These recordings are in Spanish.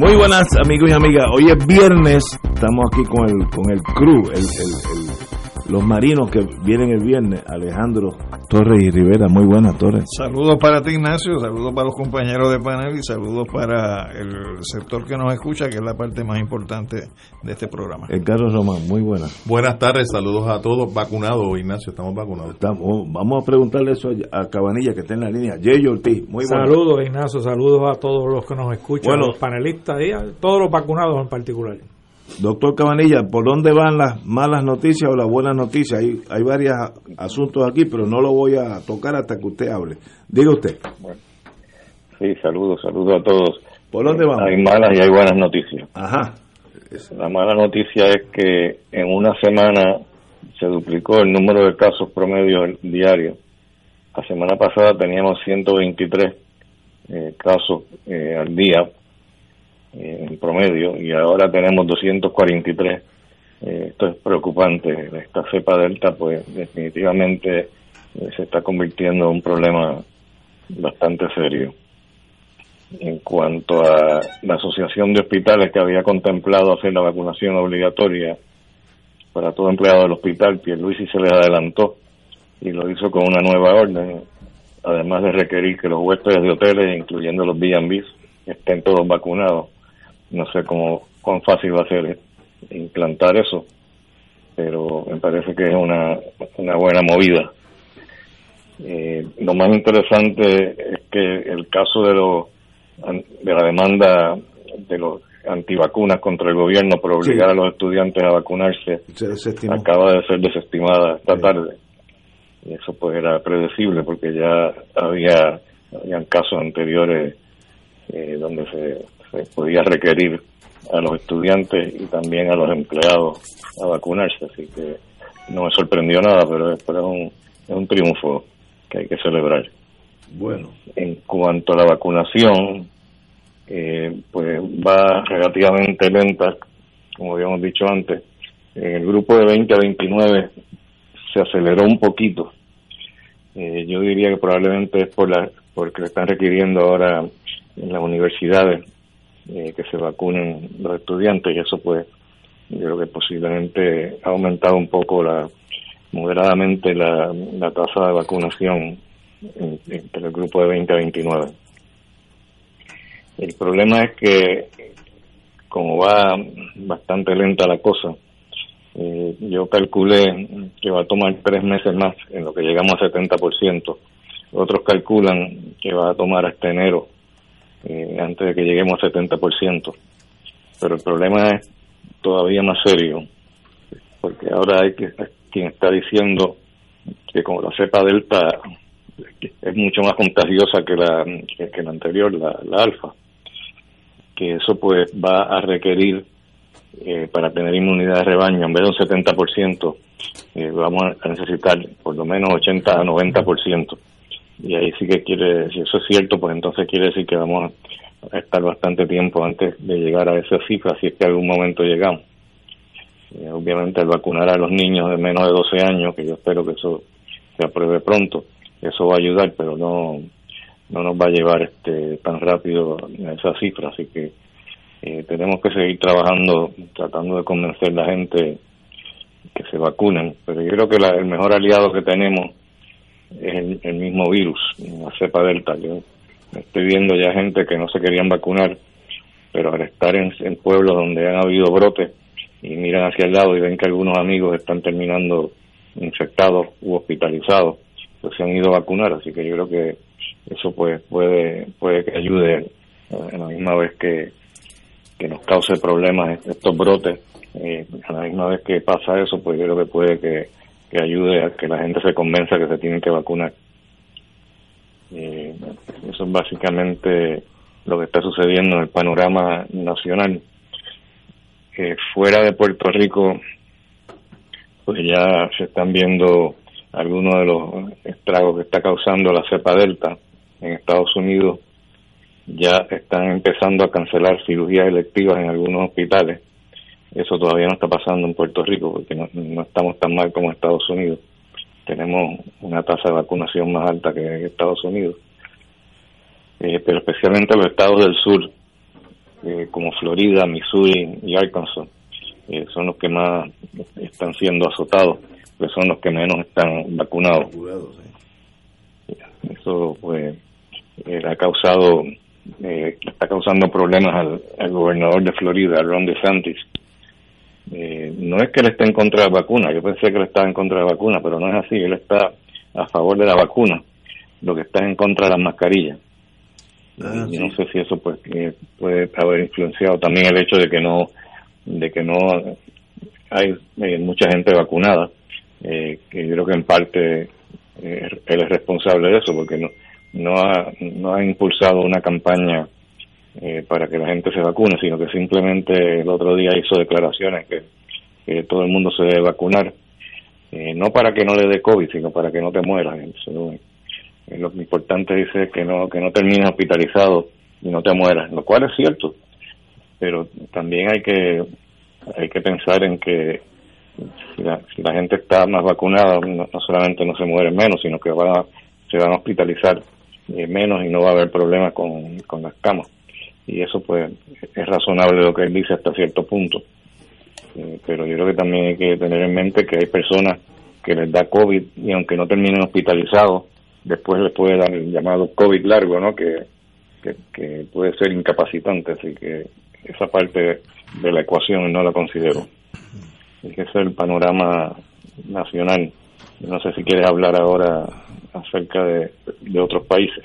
Muy buenas amigos y amigas. Hoy es viernes, estamos aquí con el con el crew, el, el, el los marinos que vienen el viernes, Alejandro Torres y Rivera. Muy buenas, Torres. Saludos para ti, Ignacio, saludos para los compañeros de panel y saludos para el sector que nos escucha, que es la parte más importante de este programa. El Carlos Román, muy buenas. Buenas tardes, saludos a todos. Vacunados, Ignacio, estamos vacunados. Estamos, vamos a preguntarle eso a Cabanilla, que está en la línea. Jay Ortiz, muy buenas. Saludos, Ignacio, saludos a todos los que nos escuchan, Bueno. los panelistas y a todos los vacunados en particular. Doctor Cabanilla, ¿por dónde van las malas noticias o las buenas noticias? Hay, hay varios asuntos aquí, pero no lo voy a tocar hasta que usted hable. Diga usted, Sí, saludos, saludos a todos. ¿por dónde vamos? Hay malas y hay buenas noticias. Ajá, La mala noticia es que en una semana se duplicó el número de casos promedio diarios. La semana pasada teníamos 123 eh, casos eh, al día eh, en promedio y ahora tenemos 243. Eh, esto es preocupante. Esta cepa delta, pues definitivamente eh, se está convirtiendo en un problema bastante serio. En cuanto a la Asociación de Hospitales que había contemplado hacer la vacunación obligatoria para todo empleado del hospital, Pierluisi se les adelantó y lo hizo con una nueva orden, además de requerir que los huéspedes de hoteles, incluyendo los B&Bs, estén todos vacunados. No sé cómo cuán fácil va a ser implantar eso, pero me parece que es una, una buena movida. Eh, lo más interesante es que el caso de los de la demanda de los antivacunas contra el gobierno por obligar Sí. a los estudiantes a vacunarse se acaba de ser desestimada esta Sí. tarde. Y eso pues era predecible porque ya había habían casos anteriores eh, donde se, se podía requerir a los estudiantes y también a los empleados a vacunarse, así que no me sorprendió nada, pero es, un, es un triunfo que hay que celebrar. Bueno, En cuanto a la vacunación, eh, pues va relativamente lenta, como habíamos dicho antes. En el grupo de 20 a 29 se aceleró un poquito. Eh, yo diría que probablemente es por la, porque le están requiriendo ahora en las universidades eh, que se vacunen los estudiantes y eso pues yo creo que posiblemente ha aumentado un poco la moderadamente la, la tasa de vacunación en- entre el grupo de 20 a 29. El problema es que, como va bastante lenta la cosa, eh, yo calculé que va a tomar tres meses más en lo que llegamos a 70%. Otros calculan que va a tomar hasta enero, eh, antes de que lleguemos a 70%. Pero el problema es todavía más serio, porque ahora hay que quien está diciendo que como la cepa delta es mucho más contagiosa que la que, la anterior, la, la alfa, que eso pues va a requerir eh, para tener inmunidad de rebaño, en vez de un 70%, eh, vamos a necesitar por lo menos 80 a 90%. Y ahí sí que quiere, si eso es cierto, pues entonces quiere decir que vamos a estar bastante tiempo antes de llegar a esa cifra, si es que algún momento llegamos. Eh, obviamente al vacunar a los niños de menos de 12 años, que yo espero que eso se apruebe pronto, eso va a ayudar, pero no no nos va a llevar este tan rápido a esa cifra, así que eh, tenemos que seguir trabajando, tratando de convencer a la gente que se vacunen, pero yo creo que la- el mejor aliado que tenemos es el, mismo virus, la cepa delta. Yo estoy viendo ya gente que no se querían vacunar, pero al estar en, en pueblos donde han habido brotes y miran hacia el lado y ven que algunos amigos están terminando infectados u hospitalizados, pues se han ido a vacunar, así que yo creo que eso pues puede puede que ayude a la misma vez que, que nos cause problemas estos brotes, eh, a la misma vez que pasa eso, pues yo creo que puede que, que ayude a que la gente se convenza que se tienen que vacunar. Eh, eso es básicamente lo que está sucediendo en el panorama nacional. Eh, fuera de Puerto Rico, pues ya se están viendo algunos de los estragos que está causando la cepa delta en Estados Unidos. Ya están empezando a cancelar cirugías electivas en algunos hospitales eso todavía no está pasando en Puerto Rico porque no, estamos tan mal como Estados Unidos. Tenemos una tasa de vacunación más alta que Estados Unidos. Eh, pero especialmente los estados del sur, eh, como Florida, Missouri y Arkansas, eh, son los que más están siendo azotados, son los que menos están vacunados. Eso pues ha causado, está causando problemas al, al, gobernador de Florida, Ron DeSantis, eh, no es que él esté en contra de la vacuna, yo pensé que él estaba en contra de la vacuna, pero no es así, él está a favor de la vacuna, lo que está en contra de las mascarillas. Ah, y no sé si eso pues puede haber influenciado también el hecho de que no de que no hay eh, mucha gente vacunada, eh, que yo creo que en parte él es responsable de eso, porque no no ha, no ha impulsado una campaña eh, para que la gente se vacune, sino que simplemente el otro día hizo declaraciones que, todo el mundo se debe vacunar, eh, no para que no le dé COVID, sino para que no te mueras. Eh, lo importante dice que no que no termines hospitalizado y no te mueras, lo cual es cierto, pero también hay que hay que pensar en que si la, si la gente está más vacunada, no, solamente no se mueren menos, sino que van se van a hospitalizar menos y no va a haber problemas con, con las camas y eso pues es razonable lo que él dice hasta cierto punto. Eh, pero yo creo que también hay que tener en mente que hay personas que les da COVID y aunque no terminen hospitalizados, después les puede dar el llamado COVID largo, ¿no? Que, que, puede ser incapacitante, así que esa parte de la ecuación no la considero. Ese es el panorama nacional. No sé si quieres hablar ahora acerca de, de otros países.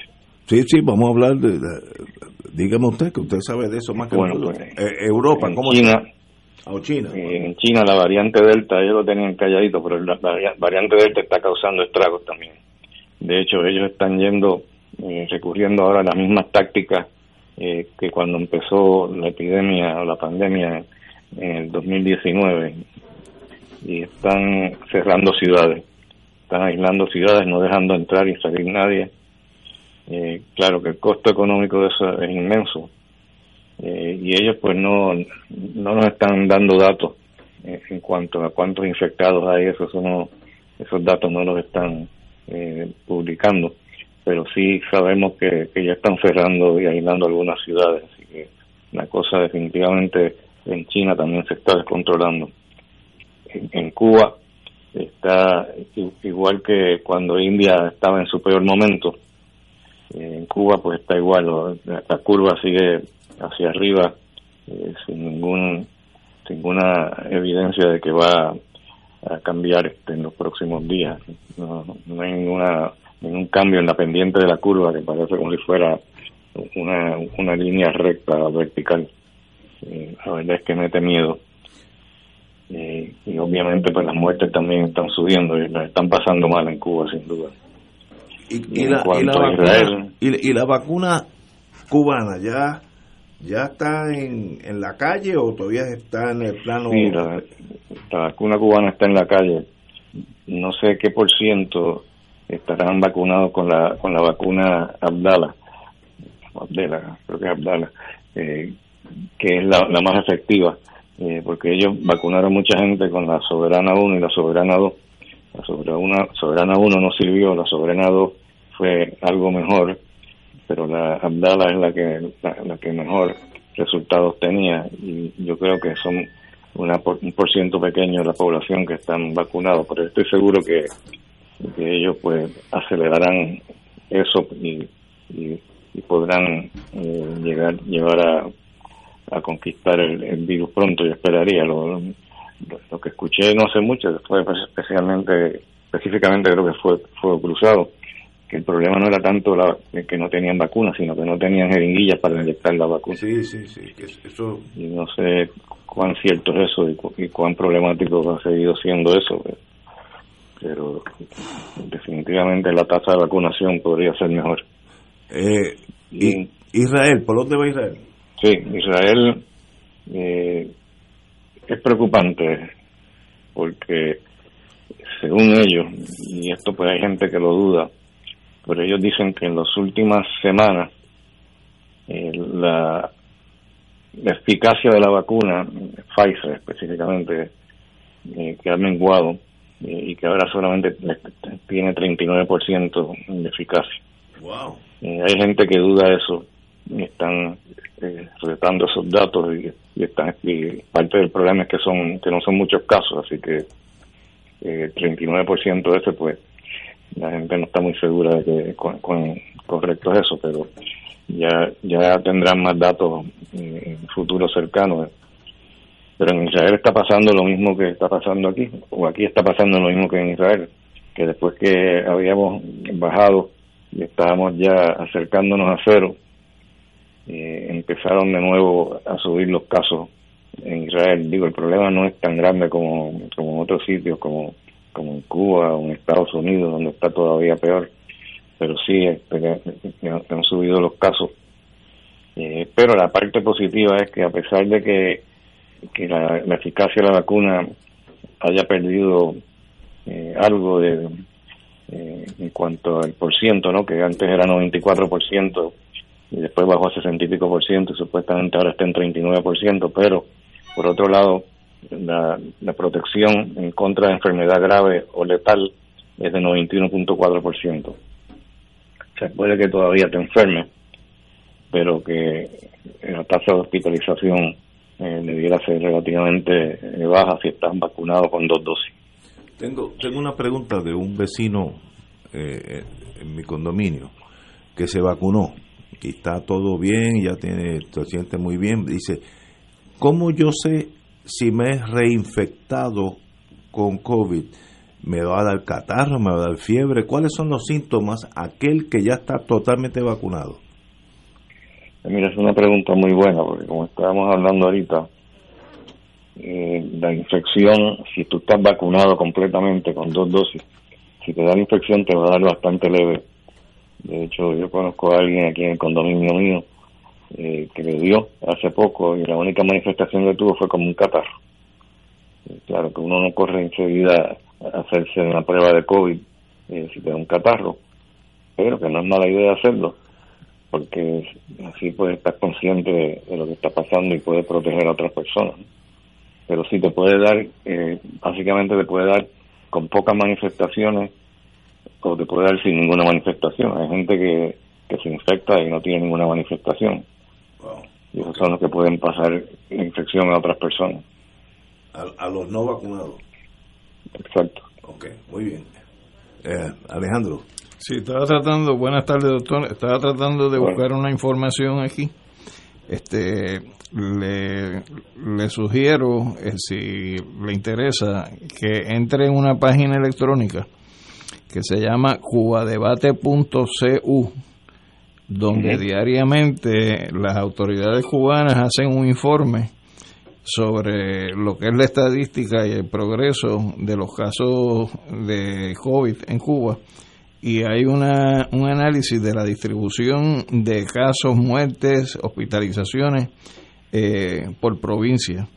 Sí, sí, vamos a hablar de, dígame usted, que usted sabe de eso más que bueno, pues, eh, Europa, ¿cómo China, ah, China. En China la variante Delta, ellos lo tenían calladito, pero la variante Delta está causando estragos también. De hecho, ellos están yendo, eh, recurriendo ahora a las mismas tácticas eh, que cuando empezó la epidemia o la pandemia en el 2019 y están cerrando ciudades, están aislando ciudades, no dejando entrar y salir nadie eh, claro que el costo económico de eso es inmenso eh, y ellos pues no, no nos están dando datos eh, en cuanto a cuántos infectados hay, esos, son, esos datos no los están publicando, pero sí sabemos que, que ya están cerrando y aislando algunas ciudades, así que la cosa definitivamente en China también se está descontrolando. en Cuba está igual que cuando India estaba en su peor momento, en Cuba pues está igual, la, curva sigue hacia arriba eh, sin ningún ninguna evidencia de que va a cambiar este, en los próximos días. No, no hay ninguna ningún cambio en la pendiente de la curva que parece como si fuera una, una línea recta vertical. Eh, la verdad es que mete miedo. Eh, y obviamente pues las muertes también están subiendo y las están pasando mal en Cuba sin duda. Y, la, vacuna, y, la vacuna cubana ya ya está en, en la calle o todavía está en el plano sí, la, vacuna cubana está en la calle. No sé qué por ciento estarán vacunados con la con la vacuna Abdala Abdala creo que es Abdala eh, que es la, más efectiva eh, porque ellos vacunaron mucha gente con la Soberana 1 y la Soberana 2 la Soberana, Soberana 1 no sirvió, la Soberana 2 fue algo mejor, pero la Abdala es la que, la, que mejor resultados tenía y yo creo que son una un por ciento pequeño de la población que están vacunados, pero estoy seguro que ellos pues acelerarán eso y, podrán eh, llegar llevar a, conquistar el, virus pronto, yo esperaría. Lo, lo, que escuché no sé mucho, fue especialmente, específicamente creo que fue, fue cruzado, que el problema no era tanto la, que no tenían vacunas, sino que no tenían jeringuillas para inyectar la vacuna. Sí, sí, sí, eso... Y no sé cuán cierto es eso y, cuán problemático ha seguido siendo eso. Pero, definitivamente la tasa de vacunación podría ser mejor. Eh, y, Israel, ¿por dónde va Israel? Sí, Israel eh, es preocupante porque según ellos, y esto pues hay gente que lo duda, pero ellos dicen que en las últimas semanas eh, la, eficacia de la vacuna, Pfizer específicamente, eh, que ha menguado eh, y que ahora solamente tiene 39% de eficacia. Wow. hay gente que duda eso y están retando esos datos y, están, y parte del problema es que son que no son muchos casos, así que el 39% de ese pues la gente no está muy segura de que con, correcto es eso, pero ya ya tendrán más datos en futuro cercano. Pero en Israel está pasando lo mismo que está pasando aquí, o aquí está pasando lo mismo que en Israel, que después que habíamos bajado y estábamos ya acercándonos a cero, eh, empezaron de nuevo a subir los casos en Israel. Digo, el problema no es tan grande como, como en otros sitios, como como en Cuba o en Estados Unidos, donde está todavía peor, pero sí este, han subido los casos. Eh, pero la parte positiva es que a pesar de que, que la, eficacia de la vacuna haya perdido algo de en cuanto al por ciento, ¿no? que antes era 94% y después bajó a 60 y pico por ciento y supuestamente ahora está en 39%, pero por otro lado la, protección en contra de enfermedad grave o letal es de 91.4%. O sea, puede que todavía te enferme, pero que la tasa de hospitalización eh, debiera ser relativamente eh, baja si estás vacunado con dos dosis. Tengo, tengo una pregunta de un vecino eh, en mi condominio que se vacunó y está todo bien, ya tiene, se siente muy bien. Dice, ¿cómo yo sé si me he reinfectado con COVID, me va a dar catarro, me va a dar fiebre, ¿cuáles son los síntomas aquel que ya está totalmente vacunado? Mira, es una pregunta muy buena, porque como estábamos hablando ahorita, eh, la infección, si tú estás vacunado completamente con dos dosis, si te da la infección te va a dar bastante leve. De hecho, yo conozco a alguien aquí en el condominio mío eh, que le dio hace poco y la única manifestación que tuvo fue como un catarro. claro que uno no corre enseguida a hacerse una prueba de COVID eh, si te da un catarro, pero que no es mala idea hacerlo, porque así puedes estar consciente de, lo que está pasando y puede proteger a otras personas. Pero sí te puede dar, eh, básicamente te puede dar con pocas manifestaciones o te puede dar sin ninguna manifestación. Hay gente que se infecta y no tiene ninguna manifestación. Y esos son los que pueden pasar la infección a otras personas. A, los no vacunados. Exacto. Ok, muy bien. Eh, Alejandro. Sí, estaba tratando, buenas tardes doctor, estaba tratando de buscar una información aquí. Este, le, le sugiero, eh, si le interesa, que entre en una página electrónica que se llama cubadebate.cu donde diariamente las autoridades cubanas hacen un informe sobre lo que es la estadística y el progreso de los casos de COVID en Cuba y hay una, un análisis de la distribución de casos, muertes, hospitalizaciones eh, por provincia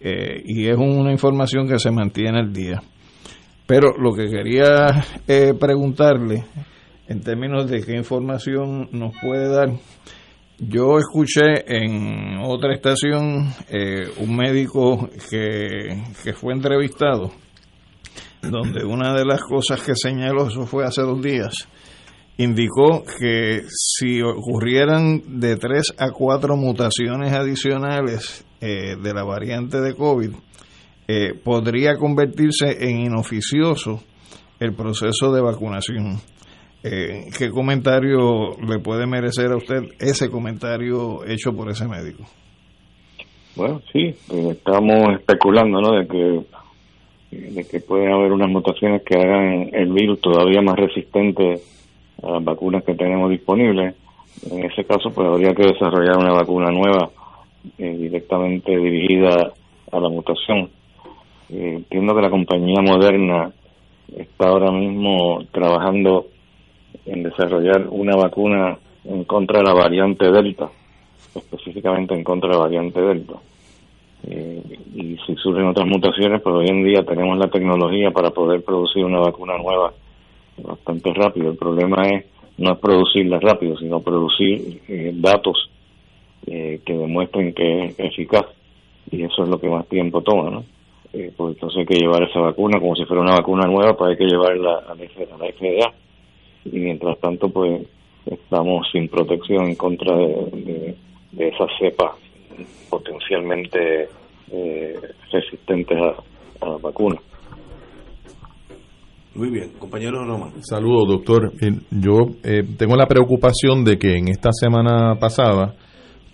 eh, y es una información que se mantiene al día. Pero lo que quería eh, preguntarle en términos de qué información nos puede dar. Yo escuché en otra estación eh, un médico que, que fue entrevistado, donde una de las cosas que señaló, eso fue hace dos días, indicó que si ocurrieran de tres a cuatro mutaciones adicionales eh, de la variante de COVID, eh, podría convertirse en inoficioso el proceso de vacunación. Eh, ¿Qué comentario le puede merecer a usted ese comentario hecho por ese médico? Bueno, sí, eh, estamos especulando, ¿no? De que de que puede haber unas mutaciones que hagan el virus todavía más resistente a las vacunas que tenemos disponibles. En ese caso, pues habría que desarrollar una vacuna nueva eh, directamente dirigida a la mutación. Eh, entiendo que la compañía Moderna está ahora mismo trabajando en desarrollar una vacuna en contra de la variante Delta, específicamente en contra de la variante Delta. Eh, y si surgen otras mutaciones, pues hoy en día tenemos la tecnología para poder producir una vacuna nueva bastante rápido. El problema es no es producirla rápido, sino producir eh, datos eh, que demuestren que es eficaz. Y eso es lo que más tiempo toma, ¿no? pues entonces hay que llevar esa vacuna como si fuera una vacuna nueva, pues hay que llevarla a la, FDA. Y mientras tanto, pues estamos sin protección en contra de, de esa cepa potencialmente eh, resistentes a, la vacuna. Muy bien, compañero Román. Saludos, doctor. Eh, yo eh, tengo la preocupación de que en esta semana pasada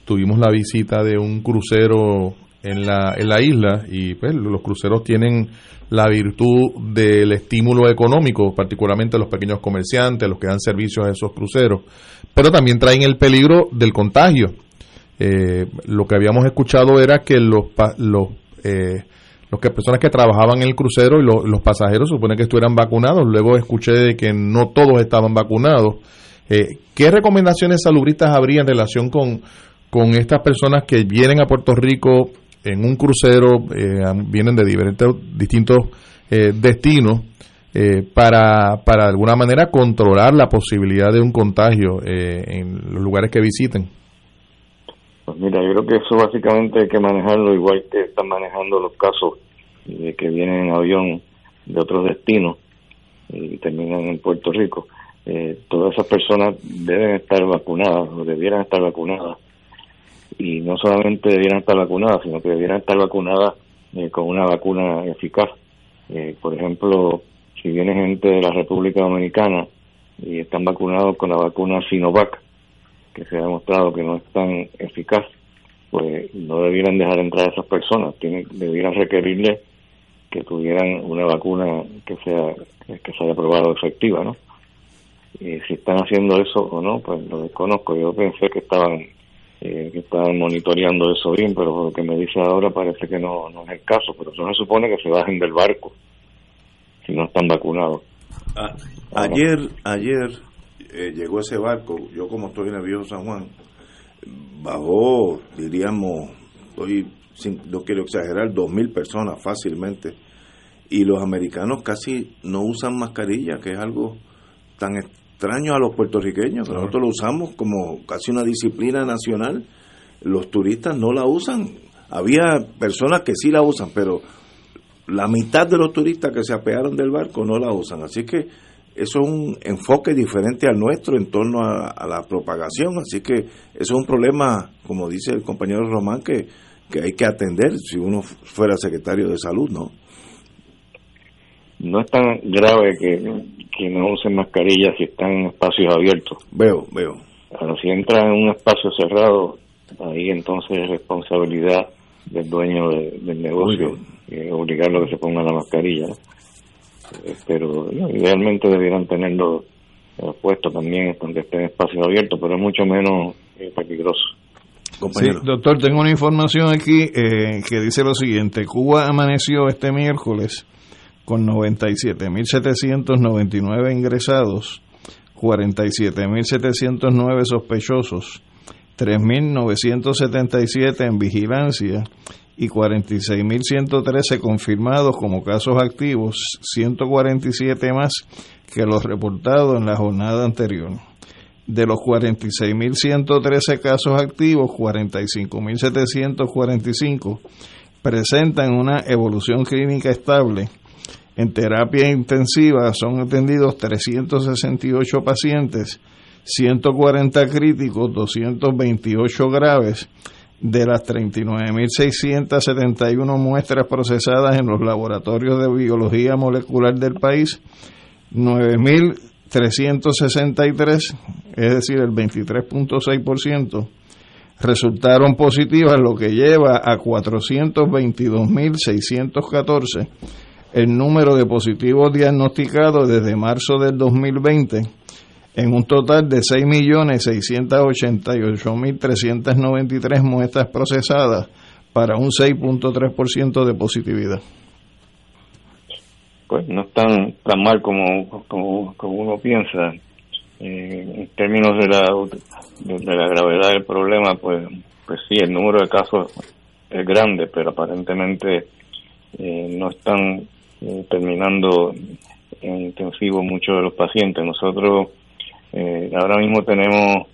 tuvimos la visita de un crucero en la, en la isla y pues los cruceros tienen la virtud del estímulo económico, particularmente los pequeños comerciantes, los que dan servicios a esos cruceros, pero también traen el peligro del contagio eh, lo que habíamos escuchado era que los, los, eh, los que personas que trabajaban en el crucero y los pasajeros supone que estuvieran vacunados. Luego escuché de que no todos estaban vacunados. Eh, ¿Qué recomendaciones salubristas habría en relación con, con estas personas que vienen a Puerto Rico en un crucero, eh, vienen de diferentes distintos destinos? para, para de alguna manera controlar la posibilidad de un contagio en los lugares que visiten. Pues mira, yo creo que eso básicamente hay que manejarlo igual que están manejando los casos que vienen en avión de otros destinos y terminan en Puerto Rico. Eh, todas esas personas deben estar vacunadas o debieran estar vacunadas. Y no solamente debieran estar vacunadas, sino que debieran estar vacunadas eh, con una vacuna eficaz. Eh, por ejemplo, si viene gente de la República Dominicana y están vacunados con la vacuna Sinovac, que se ha demostrado que no es tan eficaz, pues no debieran dejar entrar a esas personas, tienen, debieran requerirle que tuvieran una vacuna que sea que se haya probado efectiva, ¿no? Y si están haciendo eso o no, pues lo desconozco. Yo pensé que estaban eh, que estaban monitoreando eso bien, pero lo que me dice ahora parece que no, no es el caso. Pero eso se supone que se bajen del barco si no están vacunados. Ah, ayer, ayer eh, llegó ese barco, yo como estoy en el viejo San Juan, bajó, diríamos, hoy no quiero exagerar, dos mil personas fácilmente. Y los americanos casi no usan mascarilla, que es algo tan extraño a los puertorriqueños, nosotros lo usamos como casi una disciplina nacional. Los turistas no la usan. Había personas que sí la usan, pero la mitad de los turistas que se apearon del barco no la usan. Así que eso es un enfoque diferente al nuestro en torno a, la propagación, así que eso es un problema, como dice el compañero Román, que, que hay que atender si uno fuera secretario de salud, ¿no? No es tan grave que, que no usen mascarillas si están en espacios abiertos. Veo, veo. Pero si entran en un espacio cerrado, ahí entonces es responsabilidad del dueño del negocio eh, obligarlo a que se ponga la mascarilla pero idealmente debieran tenerlo eh, puesto también donde esté en espacio abierto, pero es mucho menos eh, peligroso. Sí, doctor, tengo una información aquí eh, que dice lo siguiente. Cuba amaneció este miércoles con 97.799 ingresados, 47.709 sospechosos, 3.977 en vigilancia y 46.113 confirmados como casos activos, 147 más que los reportados en la jornada anterior. De los 46.113 casos activos, 45.745 presentan una evolución clínica estable. En terapia intensiva son atendidos 368 pacientes, 140 críticos, 228 graves de las 39.671 muestras procesadas en los laboratorios de biología molecular del país, 9.363, es decir, el 23.6%, resultaron positivas, lo que lleva a 422.614 el número de positivos diagnosticados desde marzo del 2020 en un total de 6.688.393 muestras procesadas para un 6.3% de positividad. Pues no es tan, mal como, como, uno piensa. Eh, en términos de la, de, la gravedad del problema, pues, pues sí, el número de casos es grande, pero aparentemente eh, no están eh, terminando en intensivo muchos de los pacientes. Nosotros eh, ahora mismo tenemos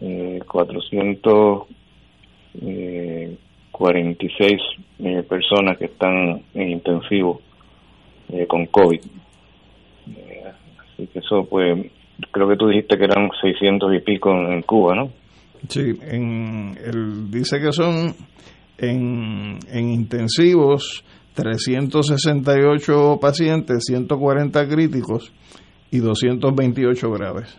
eh, 446 eh, personas que están en intensivo con COVID. así que eso, pues, creo que tú dijiste que eran 600 y pico en, Cuba, ¿no? Sí, en, él dice que son en, en intensivos 368 pacientes, 140 críticos y 228 graves.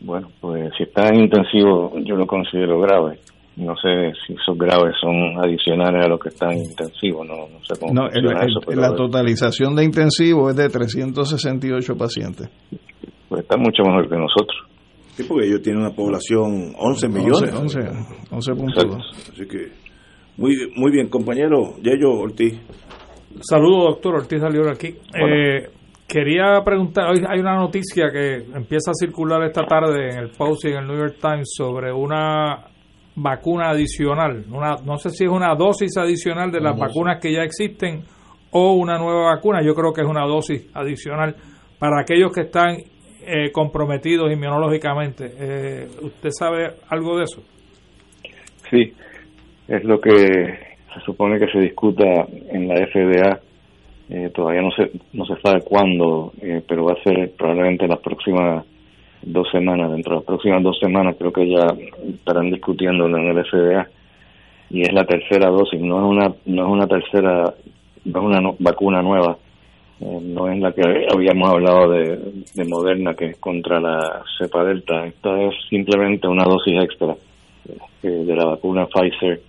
Bueno, pues si está en intensivo, yo lo considero grave. No sé si esos graves son adicionales a los que están en intensivo, no, no sé cómo no, eso. la totalización de intensivo es de 368 pacientes. Pues está mucho mejor que nosotros. Sí, porque ellos tienen una población 11 millones. 11, 11.2. Así que, muy, muy bien, compañero Yello Ortiz. Saludos, doctor Ortiz salió aquí. Eh, Quería preguntar, hoy hay una noticia que empieza a circular esta tarde en el Post y en el New York Times sobre una vacuna adicional, una, no sé si es una dosis adicional de las vacunas que ya existen o una nueva vacuna, yo creo que es una dosis adicional para aquellos que están eh, comprometidos inmunológicamente. Eh, ¿Usted sabe algo de eso? Sí, es lo que se supone que se discuta en la FDA eh, todavía no se, no se sabe cuándo, eh, pero va a ser probablemente las próximas dos semanas. Dentro de las próximas dos semanas creo que ya estarán discutiéndolo en el FDA y es la tercera dosis. No es una no es una tercera no es una vacuna nueva. Eh, no es la que habíamos hablado de, de Moderna que es contra la cepa delta. Esta es simplemente una dosis extra de la vacuna Pfizer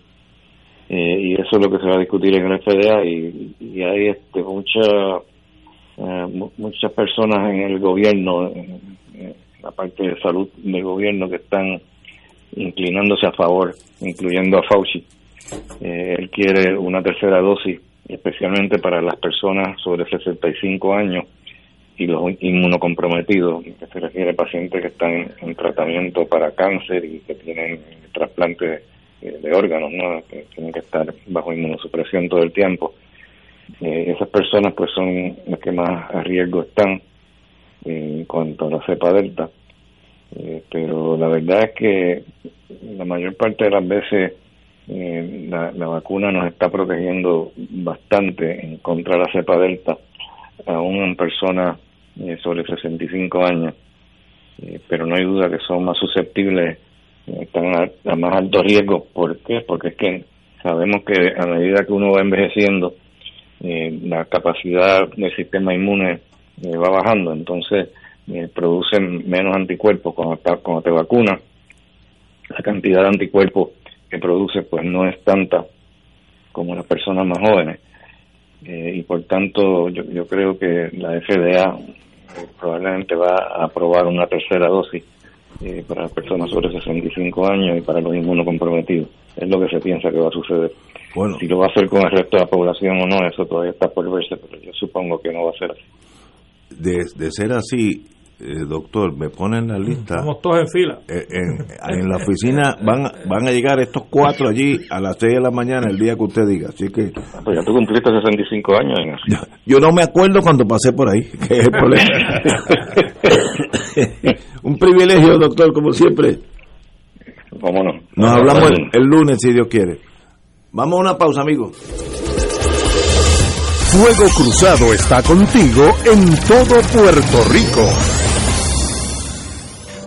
eh, y eso es lo que se va a discutir en el FDA y, hay este, mucha, eh, muchas personas en el gobierno, en, la parte de salud del gobierno que están inclinándose a favor, incluyendo a Fauci. Eh, él quiere una tercera dosis, especialmente para las personas sobre 65 años y los inmunocomprometidos, que se refiere a pacientes que están en tratamiento para cáncer y que tienen trasplante eh, de órganos, ¿no? que tienen que estar bajo inmunosupresión todo el tiempo. Eh, esas personas pues son las que más a riesgo están en cuanto a la cepa delta. Eh, pero la verdad es que la mayor parte de las veces la, la, vacuna nos está protegiendo bastante en contra de la cepa delta, aún en personas sobre 65 años. pero no hay duda que son más susceptibles están a, más alto riesgo. ¿Por qué? Porque es que sabemos que a medida que uno va envejeciendo, eh, la capacidad del sistema inmune eh, va bajando, entonces eh, producen menos anticuerpos cuando, cuando te vacunas. La cantidad de anticuerpos que produce pues no es tanta como las personas más jóvenes. y por tanto yo, yo creo que la FDA probablemente va a aprobar una tercera dosis eh, para personas sobre 65 años y para los inmunocomprometidos. Es lo que se piensa que va a suceder. Bueno. Si lo va a hacer con el resto de la población o no, eso todavía está por verse, pero yo supongo que no va a ser así. De, de ser así, eh, doctor, me ponen la lista. Estamos todos en fila. Eh, en, la oficina van, van a llegar estos cuatro allí a las 6 de la mañana el día que usted diga. Así que. Pues ya tú cumpliste 65 años. Yo, yo no me acuerdo cuando pasé por ahí, que es el problema. Un privilegio, doctor, como siempre. Vámonos. Nos hablamos el, lunes, si Dios quiere. Vamos a una pausa, amigos. Fuego Cruzado está contigo en todo Puerto Rico.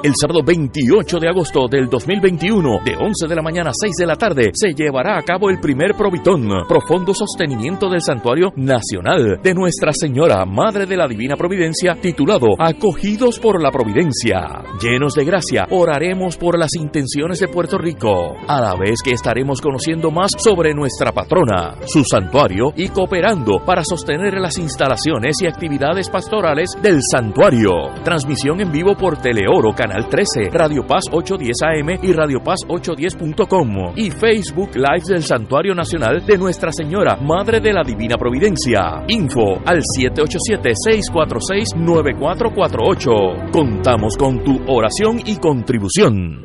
El sábado 28 de agosto del 2021, de 11 de la mañana a 6 de la tarde, se llevará a cabo el primer Provitón, profundo sostenimiento del Santuario Nacional de Nuestra Señora, Madre de la Divina Providencia, titulado Acogidos por la Providencia. Llenos de gracia, oraremos por las intenciones de Puerto Rico, a la vez que estaremos conociendo más sobre nuestra patrona, su santuario y cooperando para sostener las instalaciones y actividades pastorales del santuario. Transmisión en vivo por Teleoro, 13, Radio Paz 810 AM y Radio Paz 810.com y Facebook Live del Santuario Nacional de Nuestra Señora, Madre de la Divina Providencia. Info al 787-646-9448. Contamos con tu oración y contribución.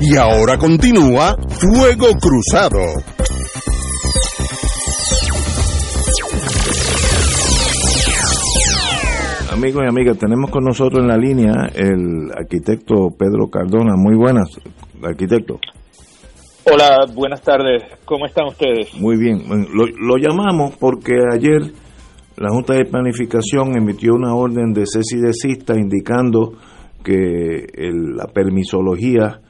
Y ahora continúa Fuego Cruzado. Amigos y amigas, tenemos con nosotros en la línea el arquitecto Pedro Cardona. Muy buenas, arquitecto. Hola, buenas tardes. ¿Cómo están ustedes? Muy bien. Lo, lo llamamos porque ayer la Junta de Planificación emitió una orden de cese y desista indicando que el- la permisología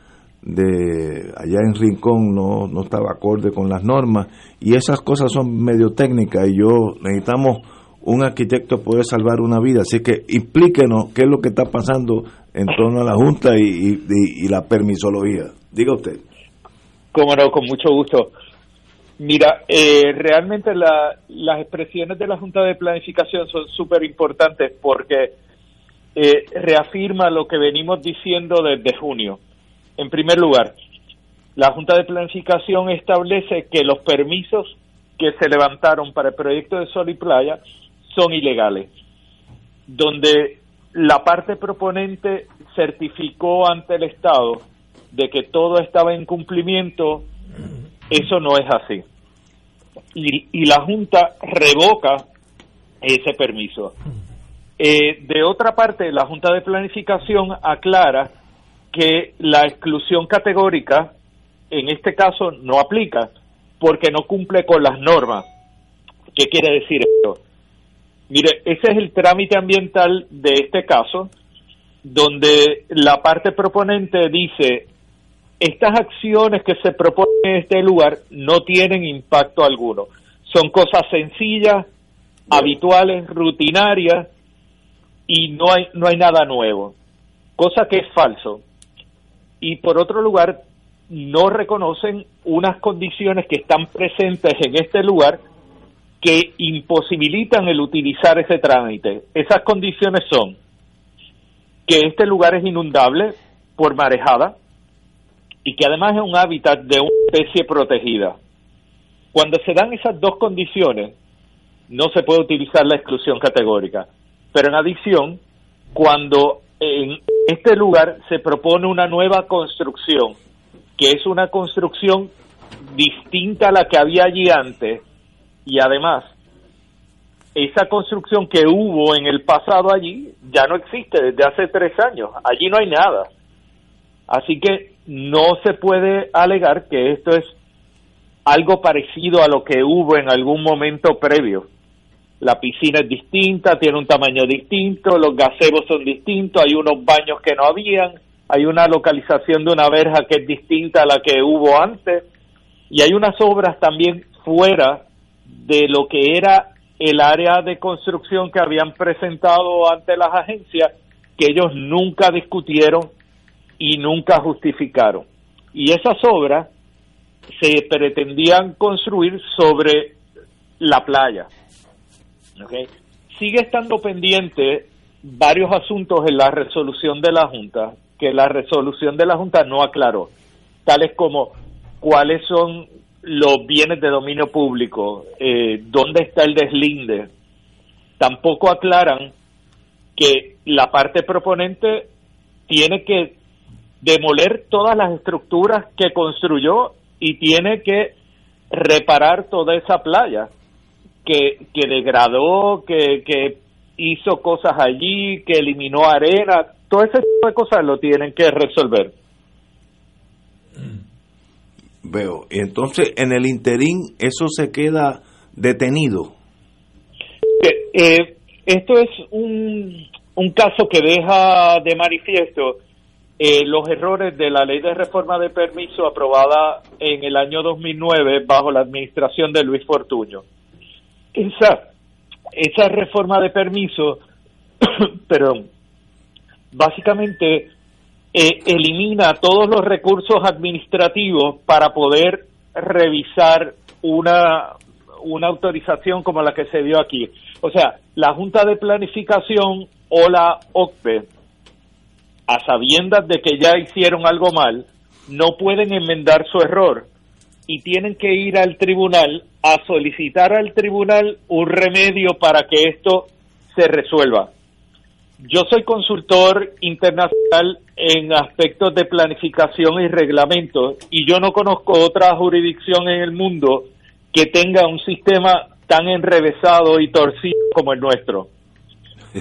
de allá en Rincón no, no estaba acorde con las normas y esas cosas son medio técnicas y yo necesitamos un arquitecto poder salvar una vida, así que explíquenos qué es lo que está pasando en torno a la Junta y, y- y- y la permisología. Diga usted. Cómo no, con mucho gusto. Mira, eh, realmente la- las expresiones de la Junta de Planificación son súper importantes porque eh, reafirma lo que venimos diciendo desde junio. En primer lugar, la Junta de Planificación establece que los permisos que se levantaron para el proyecto de Sol y Playa son ilegales, donde la parte proponente certificó ante el Estado de que todo estaba en cumplimiento, eso no es así. Y, y la Junta revoca ese permiso. Eh, de otra parte, la Junta de Planificación aclara que la exclusión categórica en este caso no aplica porque no cumple con las normas. ¿Qué quiere decir esto? Mire, ese es el trámite ambiental de este caso, donde la parte proponente dice, estas acciones que se proponen en este lugar no tienen impacto alguno. Son cosas sencillas, habituales, rutinarias, y no hay, no hay nada nuevo. Cosa que es falso. Y por otro lugar, no reconocen unas condiciones que están presentes en este lugar que imposibilitan el utilizar ese trámite. Esas condiciones son que este lugar es inundable por marejada y que además es un hábitat de una especie protegida. Cuando se dan esas dos condiciones, no se puede utilizar la exclusión categórica. Pero en adición, cuando en este lugar se propone una nueva construcción, que es una construcción distinta a la que había allí antes, y además esa construcción que hubo en el pasado allí ya no existe desde hace tres años, allí no hay nada. Así que no se puede alegar que esto es algo parecido a lo que hubo en algún momento previo. La piscina es distinta, tiene un tamaño distinto, los gazebos son distintos, hay unos baños que no habían, hay una localización de una verja que es distinta a la que hubo antes y hay unas obras también fuera de lo que era el área de construcción que habían presentado ante las agencias que ellos nunca discutieron y nunca justificaron. Y esas obras se pretendían construir sobre la playa. Sigue estando pendiente varios asuntos en la resolución de la Junta que la resolución de la Junta no aclaró, tales como cuáles son los bienes de dominio público, eh, dónde está el deslinde. Tampoco aclaran que la parte proponente tiene que demoler todas las estructuras que construyó y tiene que reparar toda esa playa que, que degradó, que, que hizo cosas allí, que eliminó arena, todo ese tipo de cosas lo tienen que resolver. Veo. Entonces, en el interín, eso se queda detenido. Eh, eh, esto es un, un caso que deja de manifiesto eh, los errores de la ley de reforma de permiso aprobada en el año 2009 bajo la administración de Luis Fortuño. Esa, esa reforma de permiso, perdón, básicamente eh, elimina todos los recursos administrativos para poder revisar una, una autorización como la que se dio aquí. O sea, la Junta de Planificación o la OCPE, a sabiendas de que ya hicieron algo mal, no pueden enmendar su error y tienen que ir al tribunal a solicitar al tribunal un remedio para que esto se resuelva. Yo soy consultor internacional en aspectos de planificación y reglamento y yo no conozco otra jurisdicción en el mundo que tenga un sistema tan enrevesado y torcido como el nuestro.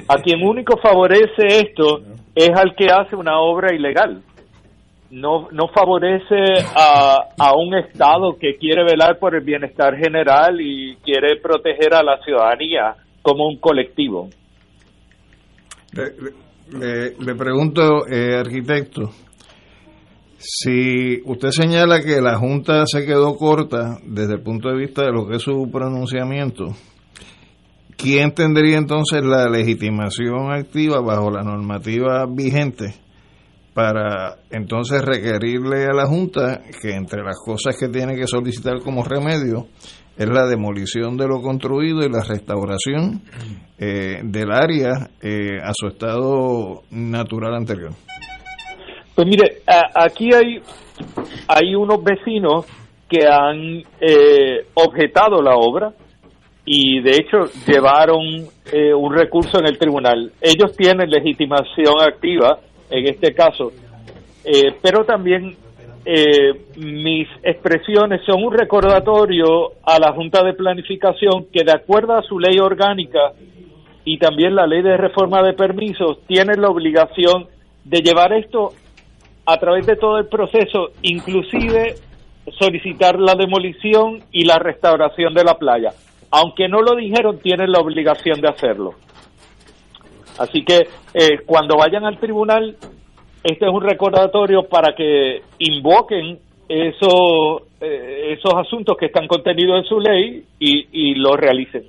A quien único favorece esto es al que hace una obra ilegal. No, no favorece a, a un Estado que quiere velar por el bienestar general y quiere proteger a la ciudadanía como un colectivo. Le, pregunto, eh, arquitecto, si usted señala que la Junta se quedó corta desde el punto de vista de lo que es su pronunciamiento, ¿quién tendría entonces la legitimación activa bajo la normativa vigente para entonces requerirle a la Junta que entre las cosas que tiene que solicitar como remedio es la demolición de lo construido y la restauración eh, del área eh, a su estado natural anterior. Pues mire, aquí hay, hay unos vecinos que han eh, objetado la obra y de hecho llevaron un recurso en el tribunal. Ellos tienen legitimación activa en este caso, pero también eh, mis expresiones son un recordatorio a la Junta de Planificación que de acuerdo a su ley orgánica y también la ley de reforma de permisos tiene la obligación de llevar esto a través de todo el proceso, inclusive solicitar la demolición y la restauración de la playa. Aunque no lo dijeron, tienen la obligación de hacerlo. Así que eh, cuando vayan al tribunal este es un recordatorio para que invoquen esos, eh, esos asuntos que están contenidos en su ley y, y lo realicen.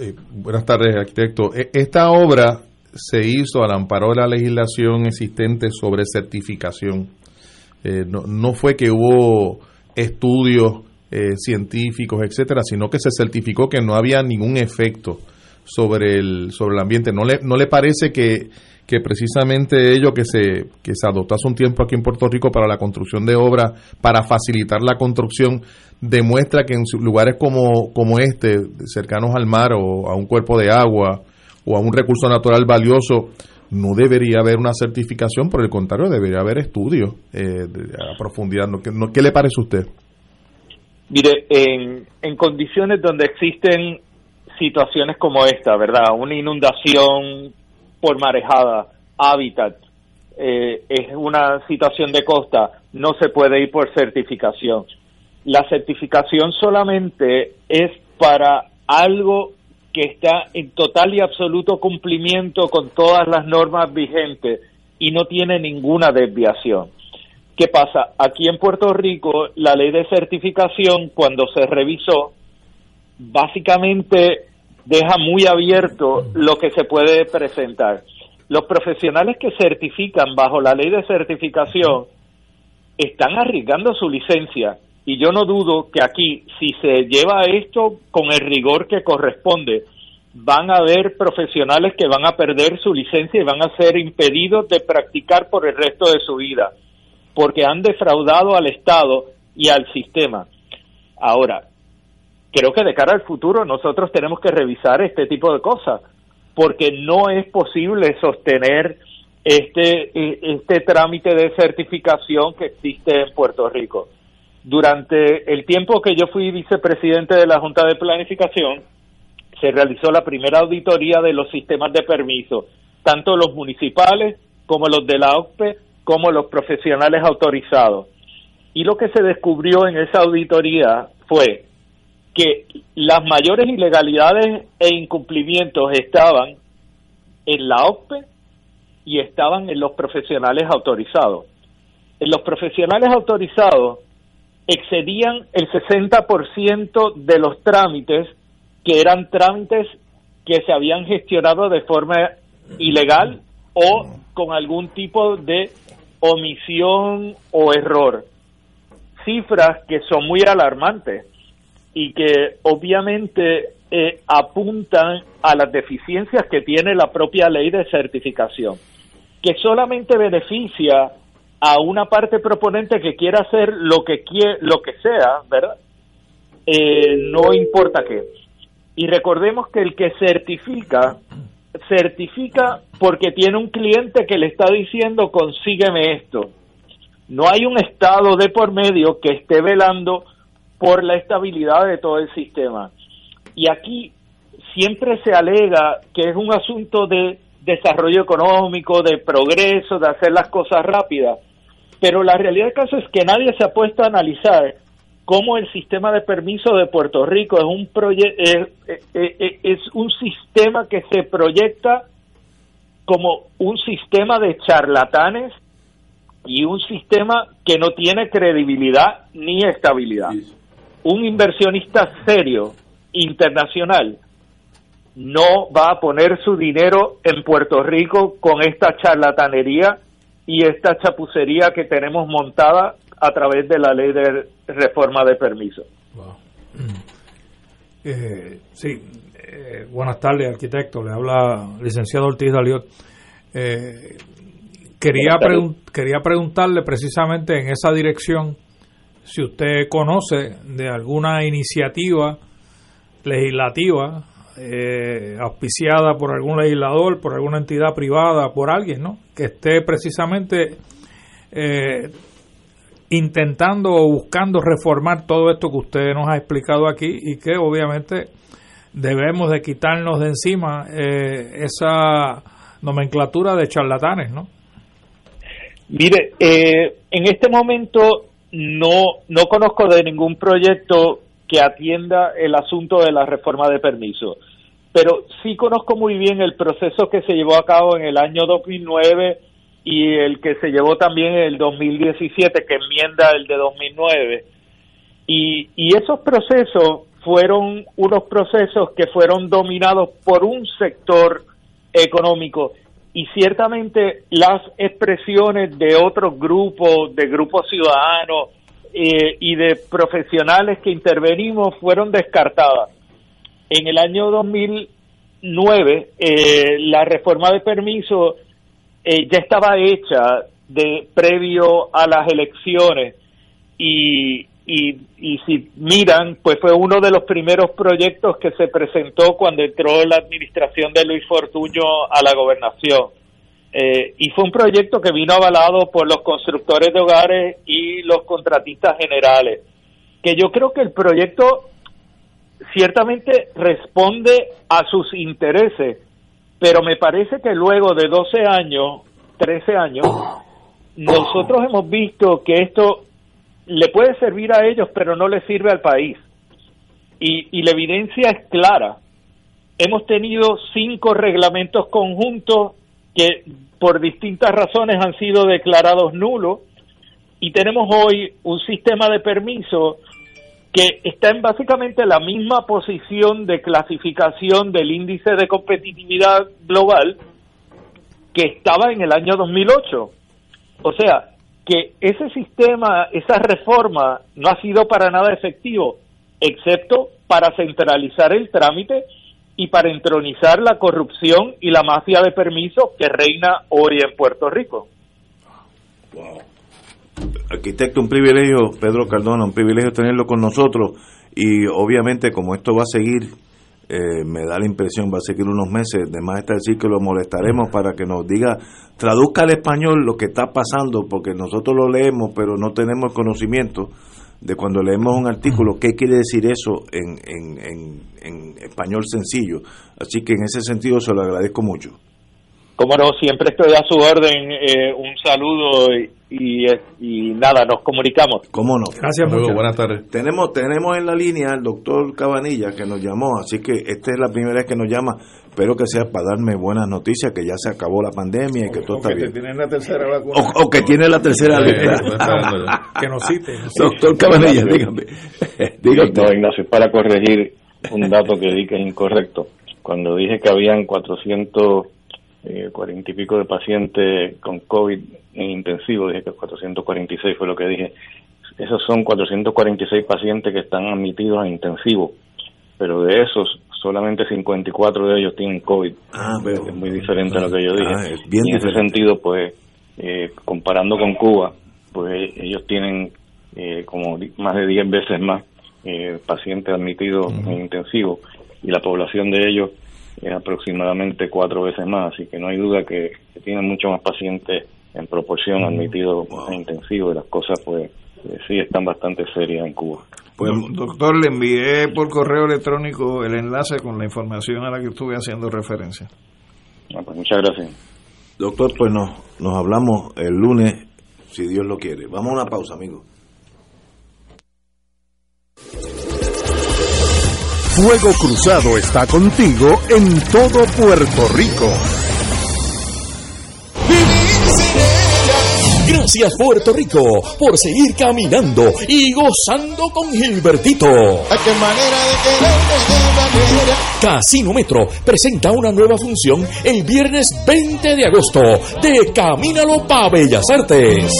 Eh, buenas tardes, arquitecto. E, esta obra se hizo al amparo de la legislación existente sobre certificación. Eh, no, no fue que hubo estudios científicos, etcétera, sino que se certificó que no había ningún efecto sobre el, sobre el ambiente. ¿No le, no le parece que, que precisamente ello que se, que se adoptó hace un tiempo aquí en Puerto Rico para la construcción de obras, para facilitar la construcción, demuestra que en lugares como, como este, cercanos al mar o a un cuerpo de agua o a un recurso natural valioso, no debería haber una certificación, por el contrario, debería haber estudios eh, a profundidad. ¿Qué, ¿Qué le parece a usted? Mire, en, en condiciones donde existen situaciones como esta, ¿verdad? Una inundación por marejada, hábitat, eh, es una situación de costa, no se puede ir por certificación. La certificación solamente es para algo que está en total y absoluto cumplimiento con todas las normas vigentes y no tiene ninguna desviación. ¿Qué pasa? Aquí en Puerto Rico, la ley de certificación, cuando se revisó, básicamente deja muy abierto lo que se puede presentar. Los profesionales que certifican bajo la ley de certificación están arriesgando su licencia y yo no dudo que aquí, si se lleva esto con el rigor que corresponde, van a haber profesionales que van a perder su licencia y van a ser impedidos de practicar por el resto de su vida, porque han defraudado al Estado y al sistema. Ahora, creo que de cara al futuro nosotros tenemos que revisar este tipo de cosas, porque no es posible sostener este, e, este trámite de certificación que existe en Puerto Rico. Durante el tiempo que yo fui vicepresidente de la Junta de Planificación, se realizó la primera auditoría de los sistemas de permiso, tanto los municipales como los de la OCPE, como los profesionales autorizados. Y lo que se descubrió en esa auditoría fue que las mayores ilegalidades e incumplimientos estaban en la OCPE y estaban en los profesionales autorizados. En los profesionales autorizados excedían el 60% de los trámites que eran trámites que se habían gestionado de forma ilegal o con algún tipo de omisión o error. Cifras que son muy alarmantes y que obviamente eh, apuntan a las deficiencias que tiene la propia ley de certificación, que solamente beneficia a una parte proponente que quiera hacer lo que quiere, lo que sea, ¿verdad? Eh, no importa qué. Y recordemos que el que certifica, certifica porque tiene un cliente que le está diciendo consígueme esto. No hay un Estado de por medio que esté velando por la estabilidad de todo el sistema. Y aquí siempre se alega que es un asunto de desarrollo económico, de progreso, de hacer las cosas rápidas, pero la realidad del caso es que nadie se ha puesto a analizar cómo el sistema de permiso de Puerto Rico es un es, es un sistema que se proyecta como un sistema de charlatanes y un sistema que no tiene credibilidad ni estabilidad un inversionista serio, internacional, no va a poner su dinero en Puerto Rico con esta charlatanería y esta chapucería que tenemos montada a través de la ley de reforma de permiso. Eh, sí, eh, buenas tardes, arquitecto. Le habla licenciado Ortiz Daliot. Eh, quería, quería preguntarle precisamente en esa dirección si usted conoce de alguna iniciativa legislativa eh, auspiciada por algún legislador, por alguna entidad privada, por alguien, ¿no? Que esté precisamente eh, intentando o buscando reformar todo esto que usted nos ha explicado aquí y que obviamente debemos de quitarnos de encima eh, esa nomenclatura de charlatanes, ¿no? Mire, en este momento no, no conozco de ningún proyecto que atienda el asunto de la reforma de permiso, pero sí conozco muy bien el proceso que se llevó a cabo en el año 2009 y el que se llevó también en el 2017, que enmienda el de 2009. Y, y esos procesos fueron unos procesos que fueron dominados por un sector económico y ciertamente las expresiones de otros grupos, de grupos ciudadanos eh, y de profesionales que intervenimos fueron descartadas. En el año 2009, eh, la reforma de permiso eh, ya estaba hecha de previo a las elecciones y, y, y si miran, pues fue uno de los primeros proyectos que se presentó cuando entró la administración de Luis Fortuño a la gobernación. Eh, y fue un proyecto que vino avalado por los constructores de hogares y los contratistas generales, que yo creo que el proyecto ciertamente responde a sus intereses, pero me parece que luego de 12 años, 13 años, nosotros hemos visto que esto le puede servir a ellos, pero no le sirve al país. Y, y la evidencia es clara. Hemos tenido cinco reglamentos conjuntos que por distintas razones han sido declarados nulos y tenemos hoy un sistema de permiso que está en básicamente la misma posición de clasificación del índice de competitividad global que estaba en el año 2008. O sea, que ese sistema, esa reforma no ha sido para nada efectivo, excepto para centralizar el trámite y para entronizar la corrupción y la mafia de permisos que reina hoy en Puerto Rico. Wow. Arquitecto, un privilegio, Pedro Cardona, un privilegio tenerlo con nosotros y obviamente como esto va a seguir, eh, me da la impresión, va a seguir unos meses, de más está decir que lo molestaremos para que nos diga, traduzca al español lo que está pasando, porque nosotros lo leemos, pero no tenemos conocimiento de cuando leemos un artículo, qué quiere decir eso en, en, en, en español sencillo. Así que en ese sentido se lo agradezco mucho. Como no, siempre estoy a su orden. Eh, un saludo y, y, y, nada, nos comunicamos. ¿Cómo no? Gracias Muy mucho. buenas tardes. Tenemos, tenemos en la línea al doctor Cabanilla que nos llamó, así que esta es la primera vez que nos llama. Espero que sea para darme buenas noticias, que ya se acabó la pandemia y que todo O está que bien. te tienen la tercera vacuna. O, o que tiene la tercera lista. Que nos cite. Doctor Cabanilla, dígame. dígame. No, Ignacio, es para corregir un dato que di que es incorrecto. Cuando dije que habían 440 y pico de pacientes con COVID en intensivo, dije que 446 fue lo que dije. Esos son 446 pacientes que están admitidos a intensivo, pero de esos solamente 54 de ellos tienen COVID. Ah. Es muy diferente a lo que yo dije. Ah, es bien y en ese sentido, pues, eh, comparando con Cuba, pues ellos tienen eh, como más de 10 veces más eh, pacientes admitidos en intensivo y la población de ellos es aproximadamente cuatro veces más, así que no hay duda que, que tienen mucho más pacientes en proporción admitidos en intensivo y las cosas pues eh, sí están bastante serias en Cuba. Pues, Doctor, le envié por correo electrónico el enlace con la información a la que estuve haciendo referencia. Ah, pues muchas gracias. doctor, pues nos, nos hablamos el lunes, si Dios lo quiere. Vamos a una pausa, amigos. Fuego Cruzado está contigo en todo Puerto Rico. Gracias Puerto Rico por seguir caminando y gozando con Gilbertito. Casino Metro presenta una nueva función el viernes 20 de agosto de Camínalo pa' Bellas Artes.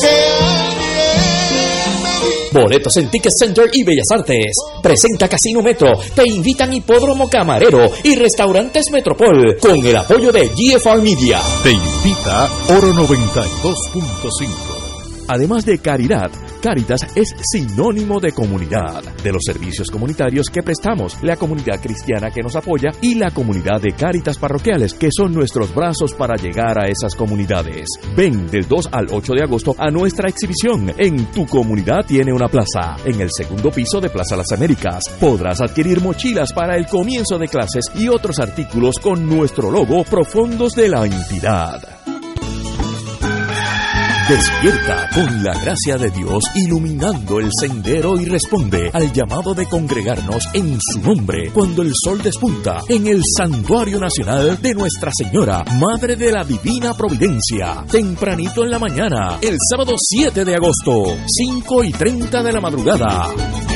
Boletos en Ticket Center y Bellas Artes. Presenta Casino Metro. Te invitan Hipódromo Camarero y Restaurantes Metropol con el apoyo de GFR Media. Te invita Oro 92.5. Además de caridad, Caritas es sinónimo de comunidad, de los servicios comunitarios que prestamos, la comunidad cristiana que nos apoya y la comunidad de Caritas parroquiales que son nuestros brazos para llegar a esas comunidades. Ven del 2 al 8 de agosto a nuestra exhibición. En tu comunidad tiene una plaza. En el segundo piso de Plaza Las Américas podrás adquirir mochilas para el comienzo de clases y otros artículos con nuestro logo Profundos de la Entidad. Despierta con la gracia de Dios iluminando el sendero y responde al llamado de congregarnos en su nombre cuando el sol despunta en el Santuario Nacional de Nuestra Señora, Madre de la Divina Providencia, tempranito en la mañana, el sábado 7 de agosto, 5 y 30 de la madrugada.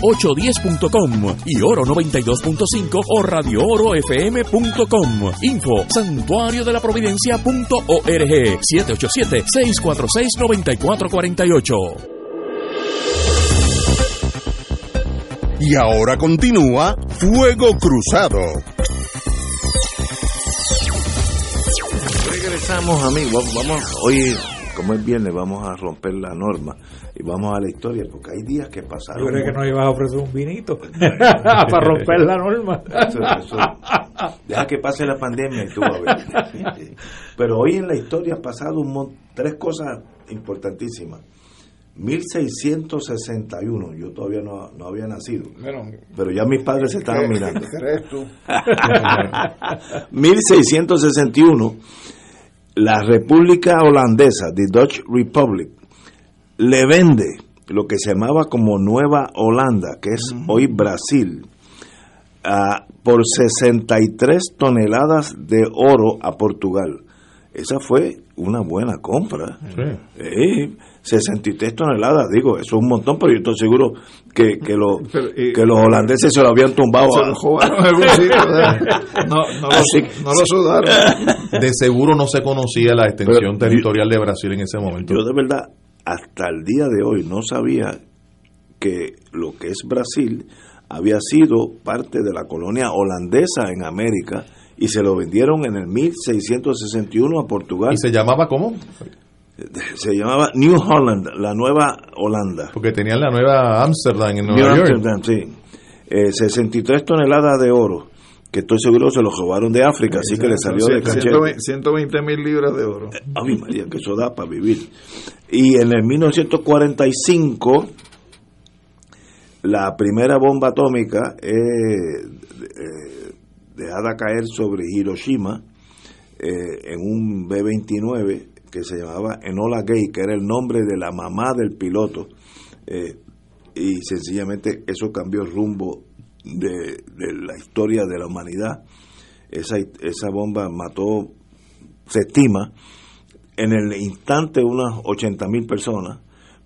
810.com y Oro 92.5 o Radio Oro FM.com. Info santuario de la providencia.org 787 646 9448. Y ahora continúa Fuego Cruzado. Regresamos, amigos. Vamos, hoy, como es viernes, vamos a romper la norma y vamos a la historia, porque hay días que pasaron. Yo creo que nos ibas a ofrecer un vinito para romper la norma. Eso- eso- deja que pase la pandemia y tú vas a ver. Pero hoy en la historia han pasado un tres cosas importantísimas. 1661, yo todavía no, no había nacido, pero ya mis padres se estaban mirando. ¿Crees tú? 1661, la República Holandesa, the Dutch Republic, le vende lo que se llamaba como Nueva Holanda, que es hoy Brasil, a- por 63 toneladas de oro a Portugal. Esa fue una buena compra. Sí, 63 toneladas, digo, eso es un montón, pero yo estoy seguro que, que, lo- que los holandeses se lo habían tumbado. Se a- lo jugaron en algún sitio. No, no, lo, no lo sudaron. De seguro no se conocía la extensión Pero- territorial de Brasil en ese momento. Yo de verdad, hasta el día de hoy, no sabía que lo que es Brasil había sido parte de la colonia holandesa en América y se lo vendieron en el 1661 a Portugal. ¿Y se llamaba cómo? Se llamaba New Holland, la nueva Holanda. Porque tenían la nueva Amsterdam en New Nueva York. Amsterdam, sí. Eh, 63 toneladas de oro, que estoy seguro se lo robaron de África, así que le salió de cachete. 120 mil libras de oro. Ay, María, que eso da para vivir. Y en el 1945, la primera bomba atómica es eh, dejada caer sobre Hiroshima eh, en un B-29 que se llamaba Enola Gay, que era el nombre de la mamá del piloto. eh, y sencillamente eso cambió el rumbo de, de la historia de la humanidad. Esa, esa bomba mató, se estima, en el instante unas 80 mil personas,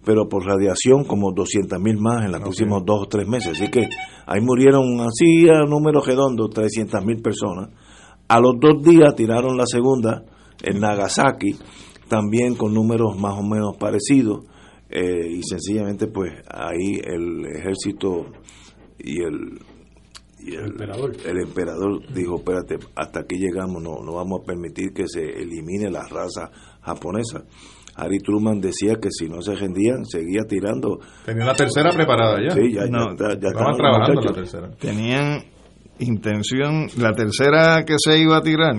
pero por radiación como 200 mil más en los próximos dos o tres meses. Así que ahí murieron así a números redondos 300 mil personas. A los dos días tiraron la segunda en Nagasaki, también con números más o menos parecidos. eh, y sencillamente pues ahí el ejército y el y el, emperador. el emperador dijo, espérate, hasta aquí llegamos, no, no vamos a permitir que se elimine la raza japonesa. Harry Truman decía que si no se rendían, seguía tirando. Tenía la tercera preparada ya. Sí, ya, No, ya, ya, Estaban trabajando la tercera. Tenían intención, la tercera que se iba a tirar,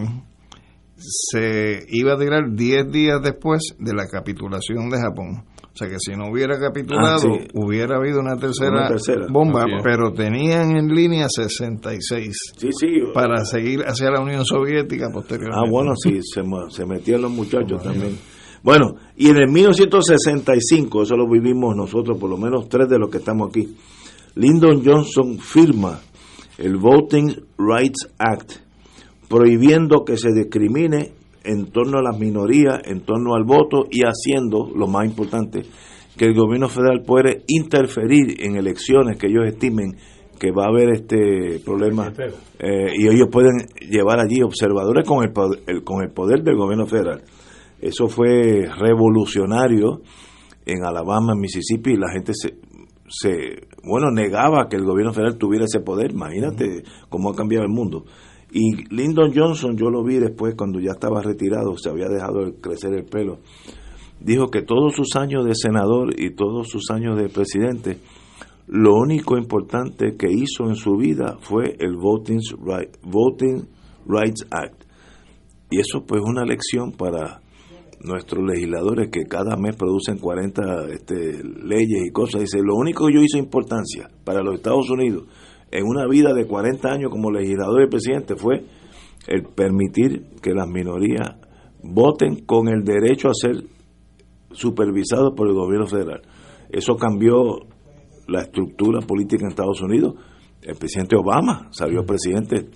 se iba a tirar 10 días después de la capitulación de Japón. O sea que si no hubiera capitulado, Ah, sí. hubiera habido una tercera, Una tercera. bomba, pero tenían en línea 66 Sí, sí. para seguir hacia la Unión Soviética posteriormente. Ah, bueno, sí, se, se metían los muchachos también. Bueno, y en el 1965, eso lo vivimos nosotros, por lo menos tres de los que estamos aquí, Lyndon Johnson firma el Voting Rights Act, prohibiendo que se discrimine en torno a las minorías, en torno al voto y haciendo, lo más importante, que el gobierno federal puede interferir en elecciones que ellos estimen que va a haber este problema eh, y ellos pueden llevar allí observadores con el, con el poder del gobierno federal. Eso fue revolucionario en Alabama, en Mississippi, y la gente se, se, bueno, negaba que el gobierno federal tuviera ese poder. Imagínate cómo ha cambiado el mundo. Y Lyndon Johnson, yo lo vi después cuando ya estaba retirado, se había dejado de crecer el pelo, dijo que todos sus años de senador y todos sus años de presidente, lo único importante que hizo en su vida fue el Voting, Voting Rights Act. Y eso pues es una lección para nuestros legisladores que cada mes producen 40 este, leyes y cosas, dice, lo único que yo hice importancia para los Estados Unidos en una vida de 40 años como legislador y presidente fue el permitir que las minorías voten con el derecho a ser supervisados por el gobierno federal. Eso cambió la estructura política en Estados Unidos. El presidente Obama salió presidente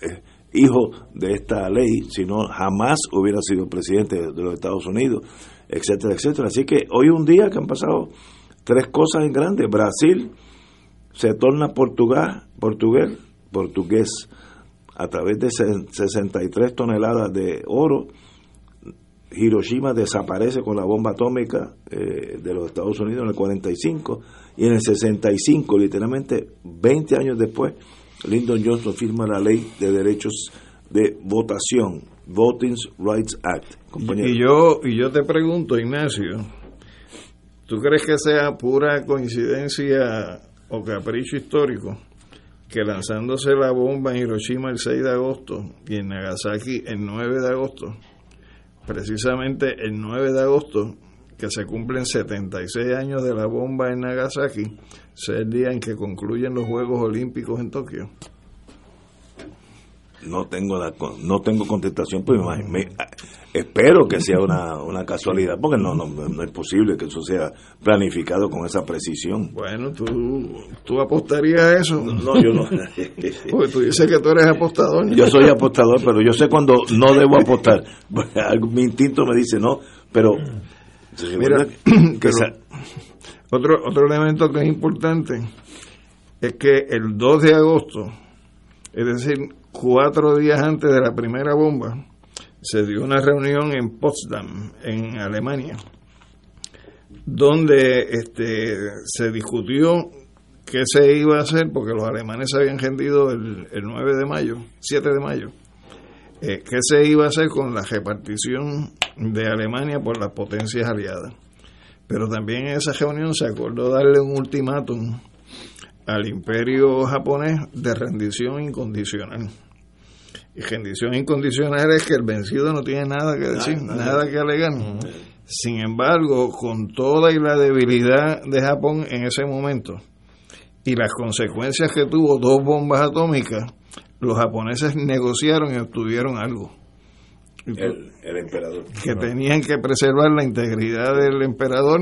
eh, hijo de esta ley, si no jamás hubiera sido presidente de los Estados Unidos, etcétera, etcétera. Así que hoy un día que han pasado tres cosas en grande. Brasil se torna portugués, portugués, a través de 63 toneladas de oro. Hiroshima desaparece con la bomba atómica eh, de los Estados Unidos en el 45 y en el 65, literalmente 20 años después, Lyndon Johnson firma la ley de derechos de votación, Voting Rights Act. Y yo, y yo te pregunto, Ignacio, ¿tú crees que sea pura coincidencia o capricho histórico que lanzándose la bomba en Hiroshima el 6 de agosto y en Nagasaki el 9 de agosto, precisamente el 9 de agosto, que se cumplen 76 años de la bomba en Nagasaki, sea el día en que concluyen los Juegos Olímpicos en Tokio? No tengo la, no tengo contestación, pues me, espero que sea una, una casualidad, porque no, no, no es posible que eso sea planificado con esa precisión. Bueno, ¿tú, tú apostarías a eso? No, yo no. porque tú dices que tú eres apostador. Yo soy apostador, pero yo sé cuando no debo apostar. Mi instinto me dice no, pero... Mira, que otro, otro elemento que es importante es que el 2 de agosto, es decir, cuatro días antes de la primera bomba, se dio una reunión en Potsdam, en Alemania, donde este, se discutió qué se iba a hacer, porque los alemanes se habían rendido el, 9 de mayo, 7 de mayo, eh, qué se iba a hacer con la repartición de Alemania por las potencias aliadas. Pero también en esa reunión se acordó darle un ultimátum al imperio japonés de rendición incondicional. Y rendición incondicional es que el vencido no tiene nada que decir, nada, que alegar. Sin embargo, con toda y la debilidad de Japón en ese momento y las consecuencias que tuvo dos bombas atómicas, los japoneses negociaron y obtuvieron algo el, emperador. Que tenían que preservar la integridad del emperador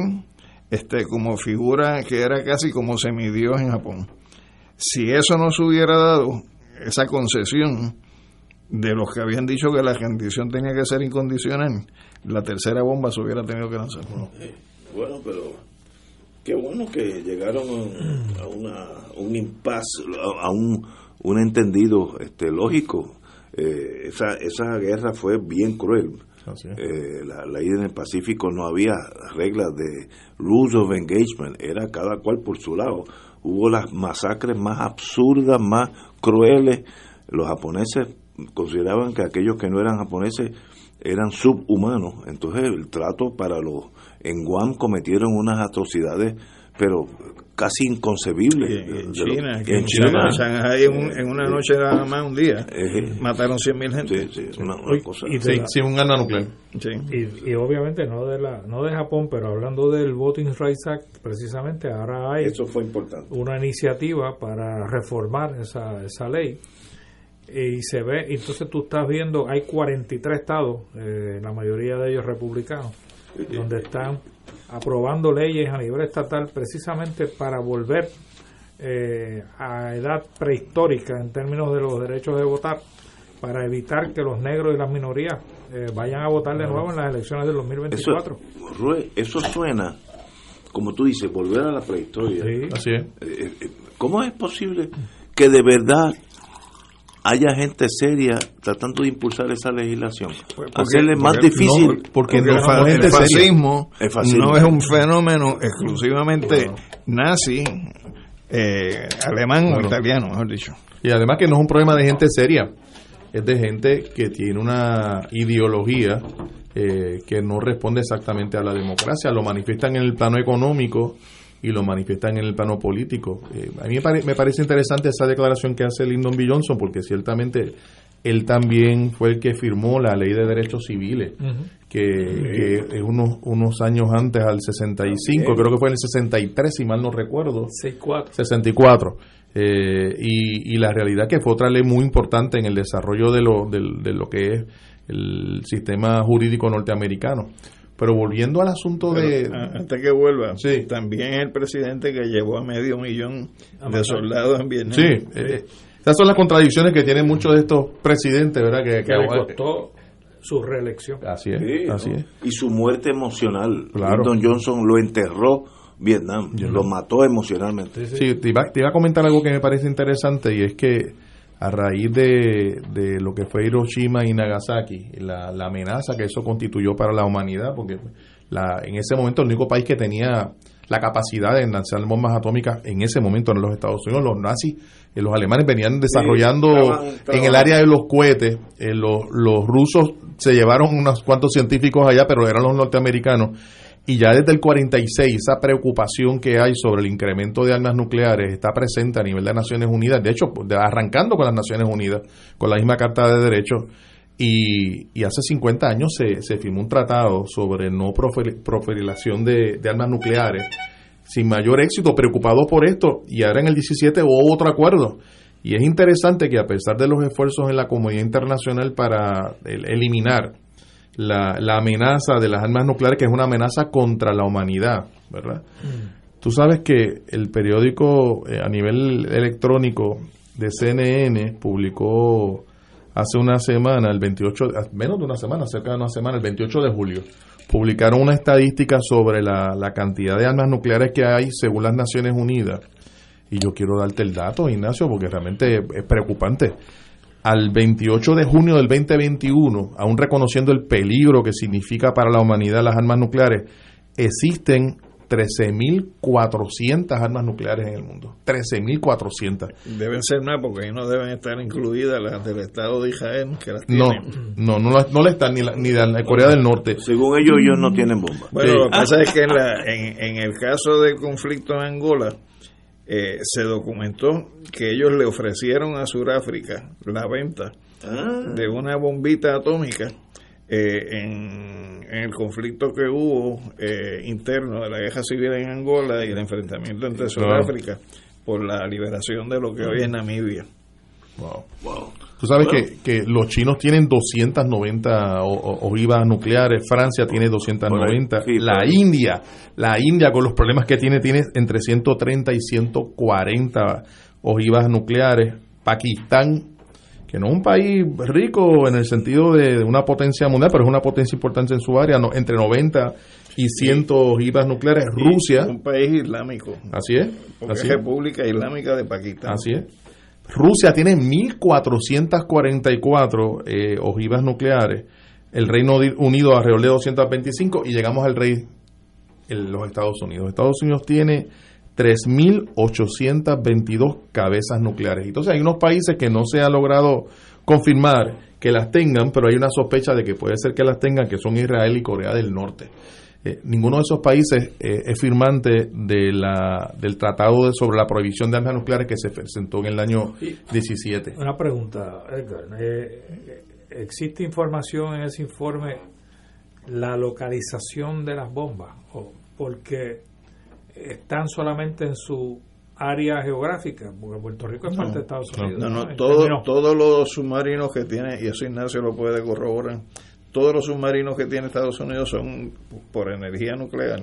este, como figura que era casi como semidios en Japón. Si eso no se hubiera dado, esa concesión de los que habían dicho que la rendición tenía que ser incondicional, la tercera bomba se hubiera tenido que lanzar. Bueno, pero qué bueno que llegaron a, una, un impasse, a un, un entendido este, lógico eh, esa, esa guerra fue bien cruel. Eh, la, la, ida en el Pacífico no había reglas de rules of engagement, era cada cual por su lado. Hubo las masacres más absurdas, más crueles. Los japoneses consideraban que aquellos que no eran japoneses eran subhumanos. Entonces el trato para los en Guam cometieron unas atrocidades pero casi inconcebible. en China, en, China, Shanghai en, una noche nada más, un día, mataron 100.000 gente. Sí, sí, una, cosa. Y sí, un arma nuclear. Y, y, obviamente no de la no de Japón, pero hablando del Voting Rights Act, precisamente ahora hay Eso fue importante. una iniciativa para reformar esa, esa ley. Y se ve, entonces tú estás viendo, hay 43 estados, eh, la mayoría de ellos republicanos, donde están aprobando leyes a nivel estatal precisamente para volver eh, a edad prehistórica en términos de los derechos de votar, para evitar que los negros y las minorías eh, vayan a votar de nuevo en las elecciones del 2024. Eso, eso suena, como tú dices, volver a la prehistoria. Así es. Eh, ¿Cómo es posible que de verdad haya gente seria tratando de impulsar esa legislación. Pues Hacerle más difícil. porque, el, fascismo no es un fenómeno exclusivamente nazi, eh, alemán o italiano, mejor dicho. Y además que no es un problema de gente seria, es de gente que tiene una ideología eh, que no responde exactamente a la democracia, lo manifiestan en el plano económico y lo manifiestan en el plano político. Eh, a mí me, parece interesante esa declaración que hace Lyndon B. Johnson, porque ciertamente él también fue el que firmó la ley de derechos civiles, que, que unos, unos años antes, al 65, creo que fue en el 63, si mal no recuerdo. 64. 64. Eh, y, y la realidad que fue otra ley muy importante en el desarrollo de lo, de, de lo que es el sistema jurídico norteamericano. Pero volviendo al asunto Pero, de... Antes que vuelva, también el presidente que llevó a medio millón de soldados en Vietnam. Sí, eh, esas son las contradicciones que tienen muchos de estos presidentes, ¿verdad? Que, que le costó su reelección. Así es, Sí, así ¿no? es. Y su muerte emocional. Claro. Lyndon Johnson lo enterró Vietnam, lo mató emocionalmente. Sí, te iba, te iba a comentar algo que me parece interesante y es que a raíz de, de lo que fue Hiroshima y Nagasaki, la, la amenaza que eso constituyó para la humanidad, porque la, en ese momento el único país que tenía la capacidad de lanzar bombas atómicas en ese momento en los Estados Unidos, los nazis, eh, los alemanes venían desarrollando en el área de los cohetes, eh, los, los rusos se llevaron unos cuantos científicos allá, pero eran los norteamericanos. Y ya desde el 46 esa preocupación que hay sobre el incremento de armas nucleares está presente a nivel de Naciones Unidas, de hecho, arrancando con las Naciones Unidas, con la misma Carta de Derechos. Y, hace 50 años se, se firmó un tratado sobre no proliferación de, de armas nucleares, sin mayor éxito, preocupados por esto, y ahora en el 17 hubo otro acuerdo. Y es interesante que a pesar de los esfuerzos en la comunidad internacional para el- eliminar la, la amenaza de las armas nucleares, que es una amenaza contra la humanidad, ¿verdad? Tú sabes que el periódico eh, a nivel electrónico de CNN publicó hace una semana, el 28, de- menos de una semana, cerca de una semana, el 28 de julio, publicaron una estadística sobre la, la cantidad de armas nucleares que hay según las Naciones Unidas. Y yo quiero darte el dato, Ignacio, porque realmente es preocupante. Al 28 de junio del 2021, aún reconociendo el peligro que significa para la humanidad las armas nucleares, existen 13.400 armas nucleares en el mundo. 13.400. Deben ser más porque ahí no deben estar incluidas las del Estado de Israel, que las No, tienen. no, no, no le están ni, la, ni de la Corea del Norte. Según ellos, ellos no tienen bomba. Bueno, Sí. lo que pasa es que en, la- en, en el caso del conflicto en Angola, eh, se documentó que ellos le ofrecieron a Sudáfrica la venta de una bombita atómica eh, en, en el conflicto que hubo eh, interno de la guerra civil en Angola y el enfrentamiento entre. Sudáfrica por la liberación de lo que hoy es Namibia. Wow. Tú sabes que, que los chinos tienen 290 o- o- ojivas nucleares, Francia tiene 290, Sí, la. India, la India con los problemas que tiene, tiene entre 130 y 140 ojivas nucleares, Pakistán, que no es un país rico en el sentido de, de una potencia mundial, pero es una potencia importante en su área, no, entre 90 y 100 ojivas nucleares, Rusia, Un país islámico. así es, Porque así es es. República Islámica de Pakistán. Así es. Rusia tiene 1.444 eh, ojivas nucleares. El Reino Unido alrededor de 225 y llegamos al rey, los Estados Unidos. Estados Unidos tiene 3.822 cabezas nucleares. Entonces hay unos países que no se ha logrado confirmar que las tengan, pero hay una sospecha de que puede ser que las tengan, que son Israel y Corea del Norte. Eh, ninguno de esos países eh, es firmante de la, del tratado de- sobre la prohibición de armas nucleares que se presentó en el año 17. Una pregunta, Edgar. Eh, ¿Existe información en ese informe la localización de las bombas? ¿O porque están solamente en su área geográfica? Porque Puerto Rico es parte de Estados Unidos. No, no, En todo- todos los submarinos que tiene, y eso Ignacio lo puede corroborar, todos los submarinos que tiene Estados Unidos son por energía nuclear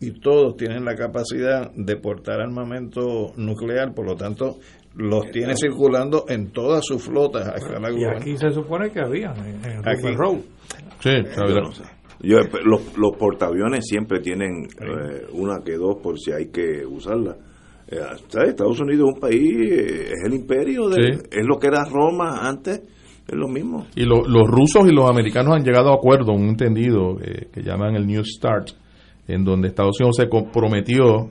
y todos tienen la capacidad de portar armamento nuclear, por lo tanto los tiene circulando en todas sus flotas a escala y global. aquí se supone que había en, en Aquí. Road. Sí, Yo los, los portaaviones siempre tienen eh, una que dos por si hay que usarla. Eh, ¿sabes? Estados Unidos es un país, eh, es el imperio, de, Sí. es lo que era Roma antes, es lo mismo. Y lo- los rusos y los americanos han llegado a acuerdo, un entendido eh, que llaman el New Start, en donde Estados Unidos se comprometió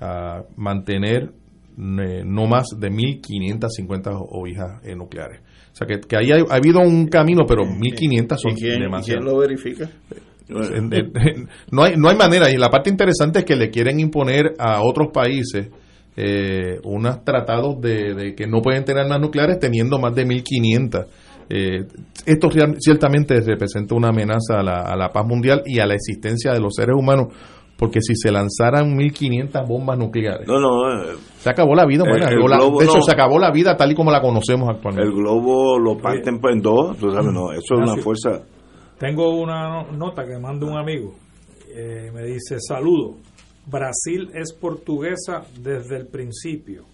a mantener eh, no más de 1.550 ovijas eh, nucleares. O sea que, que ahí ha, ha habido un camino, pero 1.500 son ¿Y quién, demasiado. quién lo verifica? En- no hay no hay manera y la parte interesante es que le quieren imponer a otros países eh, unos tratados de, de que no pueden tener armas nucleares teniendo más de 1500 Eh, esto ciertamente representa una amenaza a la, a la paz mundial y a la existencia de los seres humanos porque si se lanzaran 1500 bombas nucleares. No, no. Eh, se acabó la vida, bueno, de hecho, se acabó la vida tal y como la conocemos actualmente. El globo lo parten en dos, tú sabes, no, eso es una fuerza. Tengo una nota que manda un amigo. Eh, me dice: Saludo. Brasil es portuguesa desde el principio.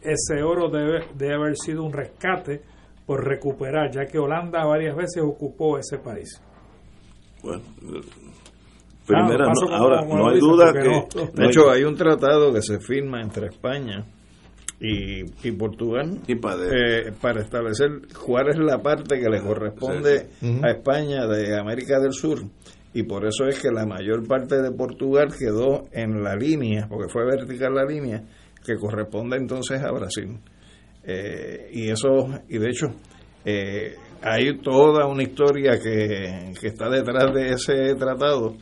Ese oro debe, debe haber sido un rescate por recuperar, ya que Holanda varias veces ocupó ese país. Bueno, primera, no, ahora no hay duda que... de hecho, hay un tratado que se firma entre España y, y Portugal eh, para establecer cuál es la parte que le corresponde a España de América del Sur. Y por eso es que la mayor parte de Portugal quedó en la línea, porque fue vertical la línea, que corresponde entonces a Brasil. Eh, y eso, y de hecho, eh, hay toda una historia que, que está detrás de ese tratado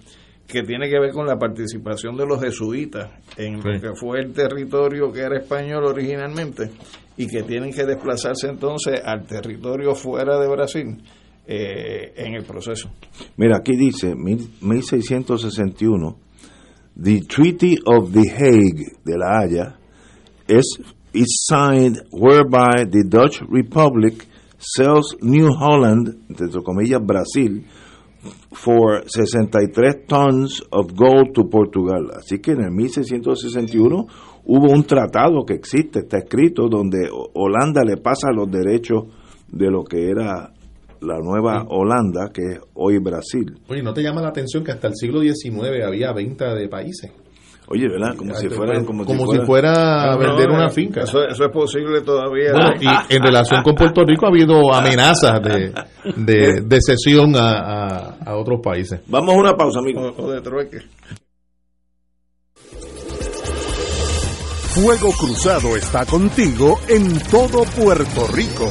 que tiene que ver con la participación de los jesuitas en lo que fue el territorio que era español originalmente y que tienen que desplazarse entonces al territorio fuera de Brasil eh, en el proceso. Mira, aquí dice 1661, The Treaty of the Hague de la Haya is, is signed whereby the Dutch Republic sells New Holland, entre comillas Brasil, for 63 tons of gold to Portugal. Así que en el 1661 hubo un tratado que existe, está escrito, donde Holanda le pasa los derechos de lo que era la nueva Holanda, que es hoy Brasil. Oye, ¿no te llama la atención que hasta el siglo XIX había venta de países? Oye, ¿verdad? Como si fuera, como, si fuera, a vender una finca. Eso, eso, es posible todavía. Bueno, y en relación con Puerto Rico ha habido amenazas de, de, de cesión a, a, otros países. Vamos a una pausa, amigo. O, de trueque. Fuego Cruzado está contigo en todo Puerto Rico.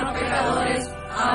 pecadores,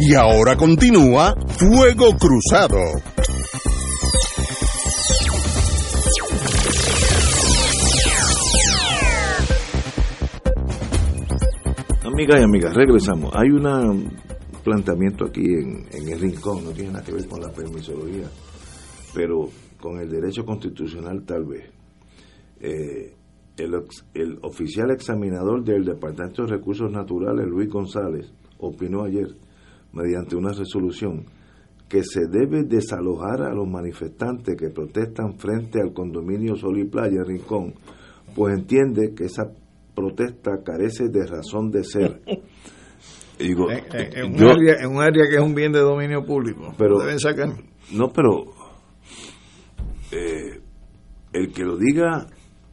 Y ahora continúa Fuego Cruzado. Amigas y amigas, regresamos. Hay un planteamiento aquí en, el rincón, no tiene nada que ver con la permisología, pero con el derecho constitucional tal vez. Eh, el, oficial examinador del Departamento de Recursos Naturales, Luis González, opinó ayer mediante una resolución, que se debe desalojar a los manifestantes que protestan frente al condominio Sol y Playa Rincón, pues entiende que esa protesta carece de razón de ser. Y digo, En, en- en un yo- área, en un área que es un bien de dominio público. Pero- deben sacar. no, pero eh, el que lo diga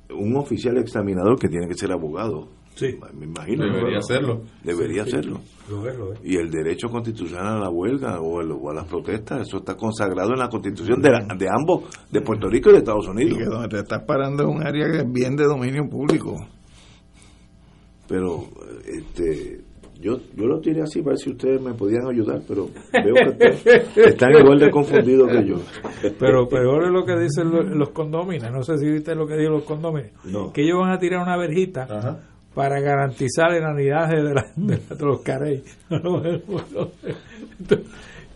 un oficial examinador que tiene que ser abogado. Sí. Me imagino. Debería hacerlo. Debería hacerlo. Lo es, lo es. Y el derecho constitucional a la huelga o, el- o a las protestas, eso está consagrado en la constitución de, la- de ambos, de Puerto Rico y de Estados Y Unidos. que donde te estás parando es un área que es bien de dominio público. Pero este, yo, yo lo tiré así para ver si ustedes me podían ayudar, pero veo que están- están igual de confundidos que yo. Pero peor es lo que dicen lo- los condóminos. No sé si viste lo que dijo los condóminos. No. Que ellos van a tirar una verjita para garantizar el anidaje de, la, de, la- de los carey.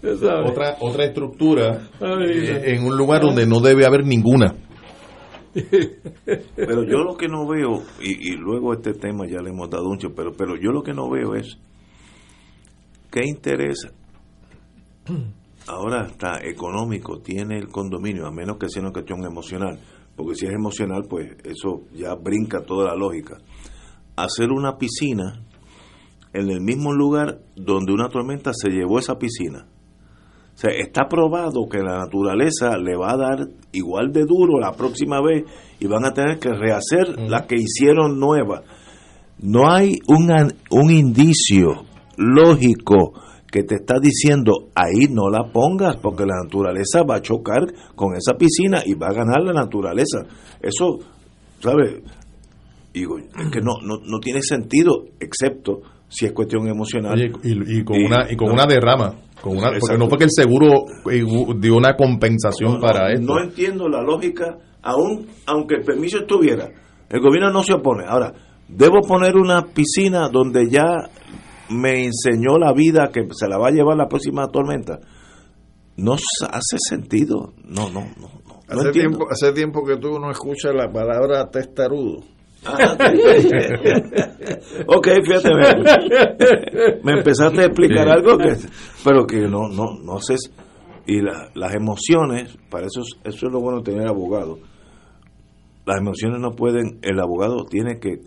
Tú sabes. Otra, otra estructura Ay, eh, en un lugar donde no debe haber ninguna. Pero yo lo que no veo, y, y luego este tema ya le hemos dado mucho, pero, pero yo lo que no veo es qué interés ahora está económico tiene el condominio, a menos que sea una cuestión emocional, porque si es emocional, pues eso ya brinca toda la lógica. Hacer una piscina en el mismo lugar donde una tormenta se llevó esa piscina. O sea, está probado que la naturaleza le va a dar igual de duro la próxima vez y van a tener que rehacer la que hicieron nueva. No hay un, un indicio lógico que te está diciendo ahí no la pongas porque la naturaleza va a chocar con esa piscina y va a ganar la naturaleza. Eso, ¿sabes? Digo, es que no, no, no tiene sentido, excepto si es cuestión emocional. Oye, y, y con Y- una y con no. una derrama, con una, porque no fue que el seguro eh, dio una compensación No, para no, esto. no entiendo la lógica, aún aunque el permiso estuviera, el gobierno no se opone. Ahora, debo poner una piscina donde ya me enseñó la vida que se la va a llevar la próxima tormenta. No hace sentido. No, no, no. no, no Hace entiendo. tiempo, hace tiempo que tú no escuchas la palabra testarudo. Ah, ok, fíjate, me, me empezaste a explicar Sí. algo que, pero que no, no, no sé. Y la- las emociones, para eso, es- eso es lo bueno de tener abogado. Las emociones no pueden, el abogado tiene que,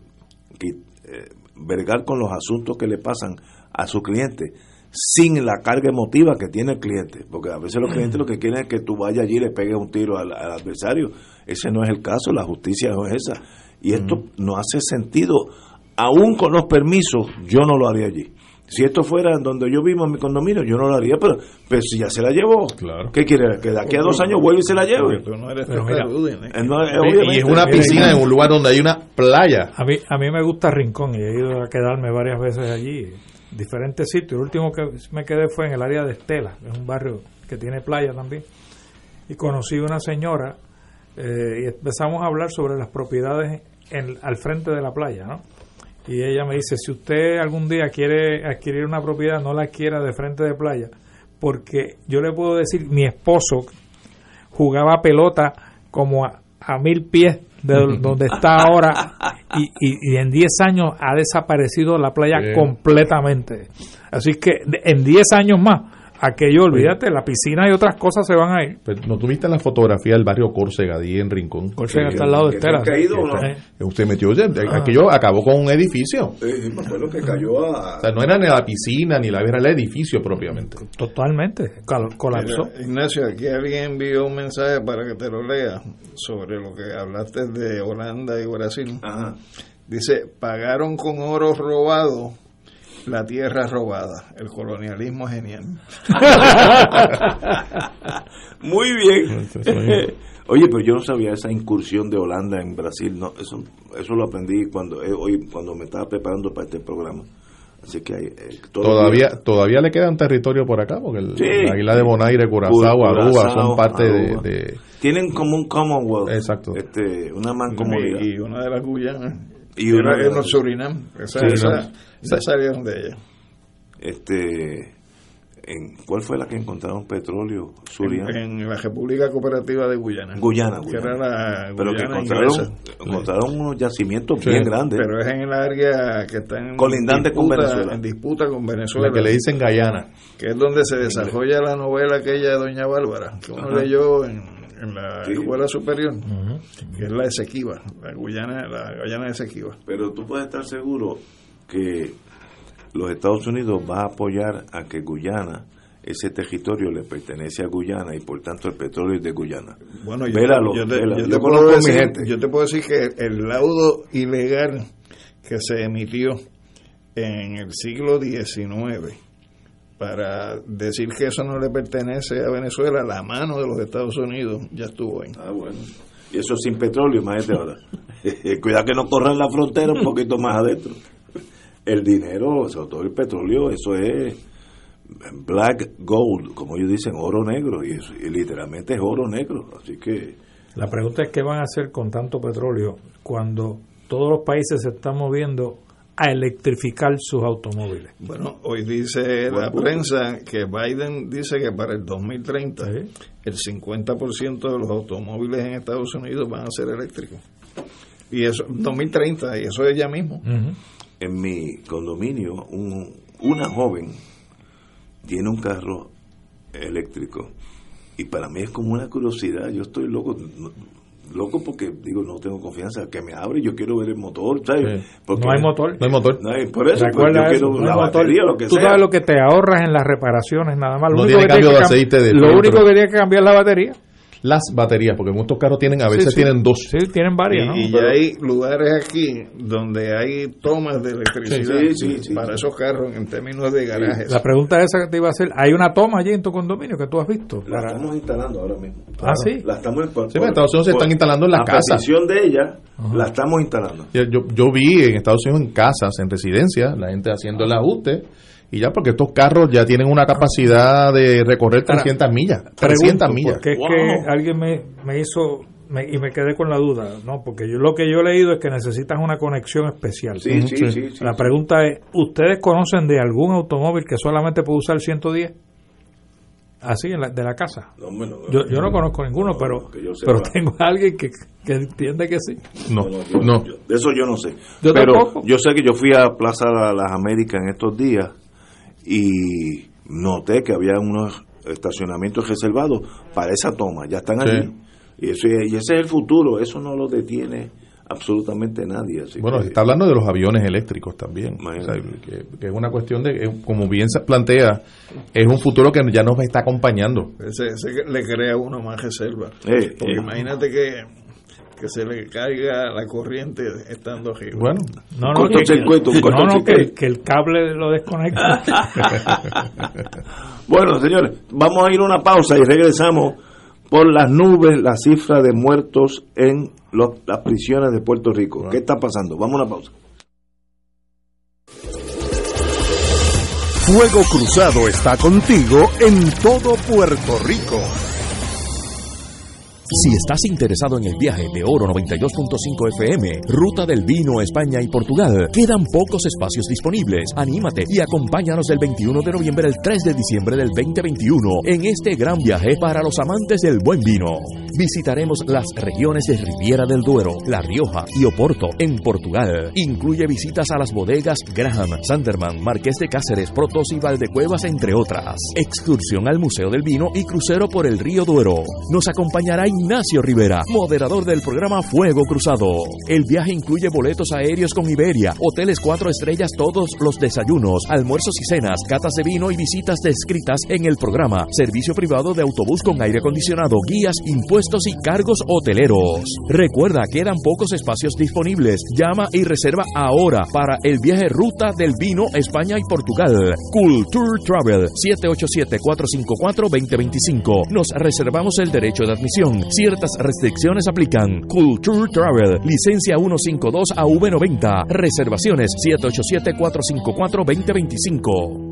que, eh, vergar con los asuntos que le pasan a su cliente sin la carga emotiva que tiene el cliente, porque a veces los clientes lo que quieren es que tú vayas allí y le pegues un tiro al, al adversario. Ese no es el caso, la justicia no es esa. Y esto no hace sentido. Aún con los permisos, yo no lo haría allí. Si esto fuera en donde yo vivo en mi condominio, yo no lo haría, pero, pero si ya se la llevó, ¿qué quiere? Que de aquí a dos años vuelva y se la lleve. Tú no eres Pero mira, ¿eh? Eh, no, eh, Y- es una piscina en un lugar donde hay una playa. A mí, a mí me gusta Rincón y he ido a quedarme varias veces allí, diferentes sitios. El último que me quedé fue en el área de Estela, es un barrio que tiene playa también. Y conocí una señora eh, y empezamos a hablar sobre las propiedades en- al frente de la playa, ¿no? Y ella me dice, si usted algún día quiere adquirir una propiedad, no la adquiera de frente de playa, porque yo le puedo decir, mi esposo jugaba pelota como a, a mil pies de donde está ahora y, y- y en 10 años ha desaparecido la playa completamente. Así que en 10 años más, aquello, olvídate, la piscina y otras cosas se van a ir. Pero, ¿No tuviste la fotografía del barrio Córcega, allí en Rincón? Córcega está al lado de Estela. caído, ¿o no? Eh, Usted metió, oye, Ah. aquello acabó con un edificio. Sí, me acuerdo que cayó a... O sea, no era ni la piscina, ni la era el edificio propiamente. Totalmente, col- colapsó. Mira, Ignacio, aquí alguien envió un mensaje para que te lo lea sobre lo que hablaste de Holanda y Brasil. Dice, pagaron con oro robado la tierra robada. El colonialismo genial. Muy bien. Oye, pero yo no sabía esa incursión de Holanda en Brasil. No, eso, eso lo aprendí cuando eh, hoy cuando me estaba preparando para este programa. Así que hay, eh, Todavía todavía le queda un territorio por acá, porque el- Sí. la isla de Bonaire, Curazao, Aruba son parte de, tienen como un Commonwealth, Exacto. este, una mancomunidad. Y, y una de las Guyanas Y Surinam. Esa, Surinam. esa, esa salieron de ella. Este, en, ¿Cuál fue la que encontraron petróleo? Surinam. En, en la República Cooperativa de Guyana. Guyana, Que Guyana. era la Pero que encontraron, encontraron unos yacimientos Sí, bien grandes. Pero es en el área que está en Colindante con disputa- Venezuela. En disputa con Venezuela. La que le dicen Guyana. Que es donde se desarrolla la novela aquella de Doña Bárbara, que uno Ajá. leyó en, en la escuela superior, que es la Esequiba, la Guyana, la Guyana de Esequiba. Pero tú puedes estar seguro que los Estados Unidos va a apoyar a que Guyana, ese territorio le pertenece a Guyana y por tanto el petróleo es de Guyana. Bueno, yo, Vélalo, yo te, vélalo. yo te Yo puedo conozco a mi decir, gente. yo te puedo decir que el laudo ilegal que se emitió en el siglo XIX para decir que eso no le pertenece a Venezuela, la mano de los Estados Unidos ya estuvo ahí. Ah, bueno. Y eso sin petróleo, imagínate ahora. Cuidado que no corran la frontera un poquito más adentro. El dinero, sobre todo el petróleo, eso es black gold, como ellos dicen, oro negro. Y, eso- y literalmente es oro negro. Así que La pregunta es qué van a hacer con tanto petróleo cuando todos los países se están moviendo a electrificar sus automóviles. Bueno, hoy dice la prensa que Biden dice que para el 2030 el 50% de los automóviles en Estados Unidos van a ser eléctricos. Y eso, 2030, y eso es ya mismo. en mi condominio, un- una joven tiene un carro eléctrico. Y para mí es como una curiosidad. Yo estoy loco. Loco porque, digo, no tengo confianza. Que me abre, yo quiero ver el motor, ¿sabes? Porque- No hay motor. No hay motor. No hay- por eso, pues, Recuerda yo eso, quiero no la motor. batería, lo que Tú sea. sabes lo que te ahorras en las reparaciones, nada más. Lo No único tiene que cambio de que cam- aceite de Lo filtro. único que tienes que cambiar es la batería. Las baterías, porque estos carros tienen, a veces sí. tienen dos. Sí, tienen varias, Y, ¿no? y ya Pero- hay lugares aquí donde hay tomas de electricidad Sí, sí, sí, para esos carros en términos de garajes. La pregunta esa que te iba a hacer, hay una toma allí en tu condominio que tú has visto. La Para- estamos instalando ahora mismo. Ah, sí. La estamos por- Sí, en Estados Unidos se están instalando en las a casas. petición de ella, la estamos instalando. Yo, yo, yo vi en Estados Unidos en casas, en residencias, la gente haciendo el ajuste. Y ya, porque estos carros ya tienen una capacidad de recorrer 300 millas. 300 Pregunto, millas. Porque es que alguien me, me hizo me- y me quedé con la duda, ¿no? Porque yo lo que yo he leído es que necesitas una conexión especial. Sí, sí, sí, sí, La pregunta es, ¿ustedes conocen de algún automóvil que solamente puede usar 110? Así, en la- de la casa. No, bueno, Yo, yo no conozco ninguno, pero, pero tengo a alguien que, que entiende que sí. No, yo- no. yo- de eso yo no sé. Yo Pero tampoco. yo sé que yo fui a Plaza La- Las Américas en estos días y noté que había unos estacionamientos reservados para esa toma. Ya están Sí. allí. Y, eso, es- y ese es el futuro. Eso no lo detiene absolutamente nadie. Así Bueno, que- se está hablando de los aviones eléctricos también. O sea, que, que es una cuestión de, como bien se plantea, es un futuro que ya nos está acompañando. Ese, ese le crea a uno más reserva. Eh, Porque eh. imagínate que, que se le caiga la corriente estando arriba. Bueno, No, no, que, no, no, que, que el cable lo desconecta. Bueno, señores, vamos a ir a una pausa y regresamos por las nubes la cifra de muertos en los- las prisiones de Puerto Rico. ¿Qué está pasando? Vamos a una pausa. Fuego Cruzado está contigo en todo Puerto Rico. Si estás interesado en el viaje de Oro 92.5 FM, Ruta del Vino, España y Portugal, quedan pocos espacios disponibles. Anímate y acompáñanos del 21 de noviembre al 3 de diciembre del 2021 en este gran viaje para los amantes del buen vino. Visitaremos las regiones de Riviera del Duero, La Rioja y Oporto en Portugal. Incluye visitas a las bodegas Graham, Sanderman, Marqués de Cáceres, Protos y Valdecuevas, entre otras. Excursión al Museo del Vino y crucero por el río Duero. Nos acompañará Ignacio Rivera, moderador del programa Fuego Cruzado. El viaje incluye boletos aéreos con Iberia, hoteles cuatro estrellas, todos los desayunos, almuerzos y cenas, catas de vino y visitas descritas en el programa, servicio privado de autobús con aire acondicionado, guías, impuestos y cargos hoteleros. Recuerda, quedan pocos espacios disponibles. Llama y reserva ahora para el viaje Ruta del Vino España y Portugal. Culture Travel 787-454-2025. Nos reservamos el derecho de admisión. Ciertas restricciones aplican. Culture Travel, licencia 152 a V90. Reservaciones 787-454-2025.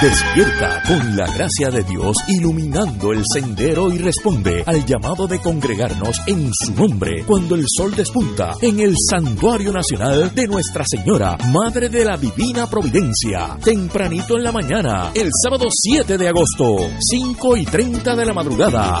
Despierta con la gracia de Dios iluminando el sendero y responde al llamado de congregarnos en su nombre cuando el sol despunta en el Santuario Nacional de Nuestra Señora, Madre de la Divina Providencia. Tempranito en la mañana, el sábado 7 de agosto, 5 y 30 de la madrugada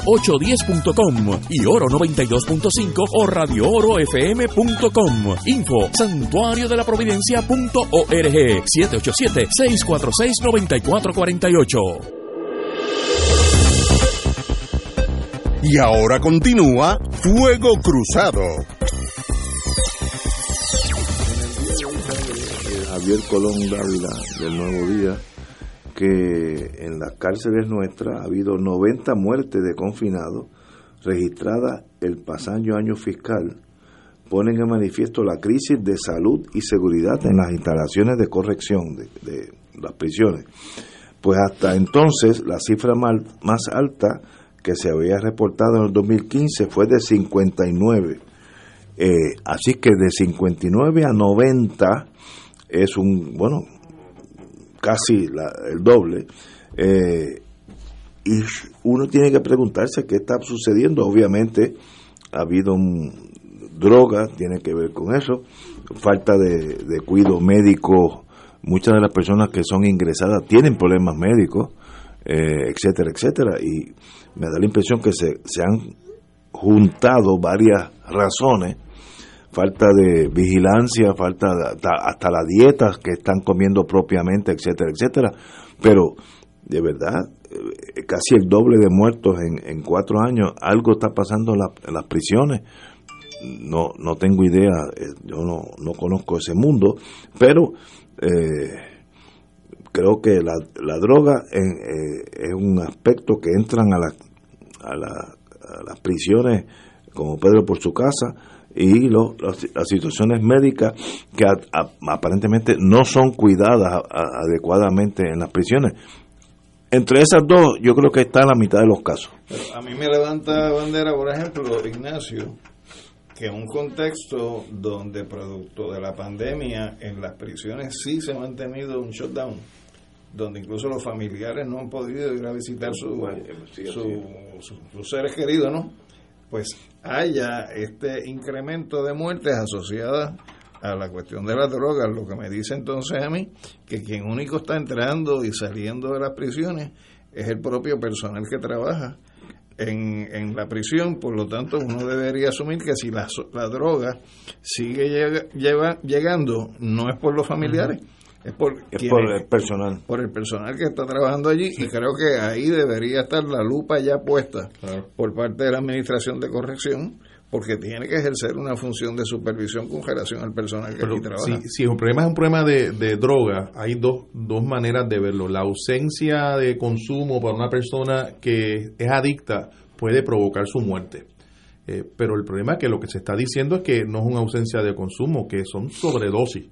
810.com y oro 92.5 o radio radioorofm.com. Info santuario de la providencia.org 787-646-9448. Y ahora continúa Fuego Cruzado. Javier Colón Dávila del Nuevo Día que en las cárceles nuestras ha habido 90 muertes de confinados registradas el pasado año fiscal, ponen en manifiesto la crisis de salud y seguridad en las instalaciones de corrección de, las prisiones. Pues hasta entonces la cifra más, más alta que se había reportado en el 2015 fue de 59. Eh, así que de 59 a 90 es un, bueno, casi el doble. Eh, y uno tiene que preguntarse qué está sucediendo. Obviamente ha habido droga, tiene que ver con eso, falta de, cuidado médico. Muchas de las personas que son ingresadas tienen problemas médicos, eh, etcétera, etcétera. Y me da la impresión que se, se han juntado varias razones falta de vigilancia, falta hasta, las dietas que están comiendo propiamente, etcétera, etcétera. Pero de verdad, eh, casi el doble de muertos en, en cuatro años, algo está pasando en, las prisiones. No, no tengo idea, eh, yo no, no conozco ese mundo, pero eh, creo que la, la droga es un aspecto que entran a, la, a, la, a las prisiones como Pedro por su casa, y las situaciones médicas que aparentemente no son cuidadas adecuadamente en las prisiones. Entre esas dos, yo creo que está la mitad de los casos. A mí me levanta bandera, por ejemplo, Ignacio, que en un contexto donde producto de la pandemia en las prisiones sí se ha mantenido un shutdown, donde incluso los familiares no han podido ir a visitar su, sus seres queridos, ¿no? Pues haya este incremento de muertes asociadas a la cuestión de las drogas, lo que me dice entonces a mí que quien único está entrando y saliendo de las prisiones es el propio personal que trabaja en, en la prisión, por lo tanto uno debería asumir que si la, la droga sigue llegando, no es por los familiares, es por, el personal. Por el personal que está trabajando allí y creo que ahí debería estar la lupa ya puesta por parte de la Administración de Corrección porque tiene que ejercer una función de supervisión con relación al personal que allí trabaja. Si, si el problema es un problema de, de droga, hay dos, dos maneras de verlo. La ausencia de consumo para una persona que es adicta puede provocar su muerte. Eh, pero el problema es que lo que se está diciendo es que no es una ausencia de consumo, que son sobredosis.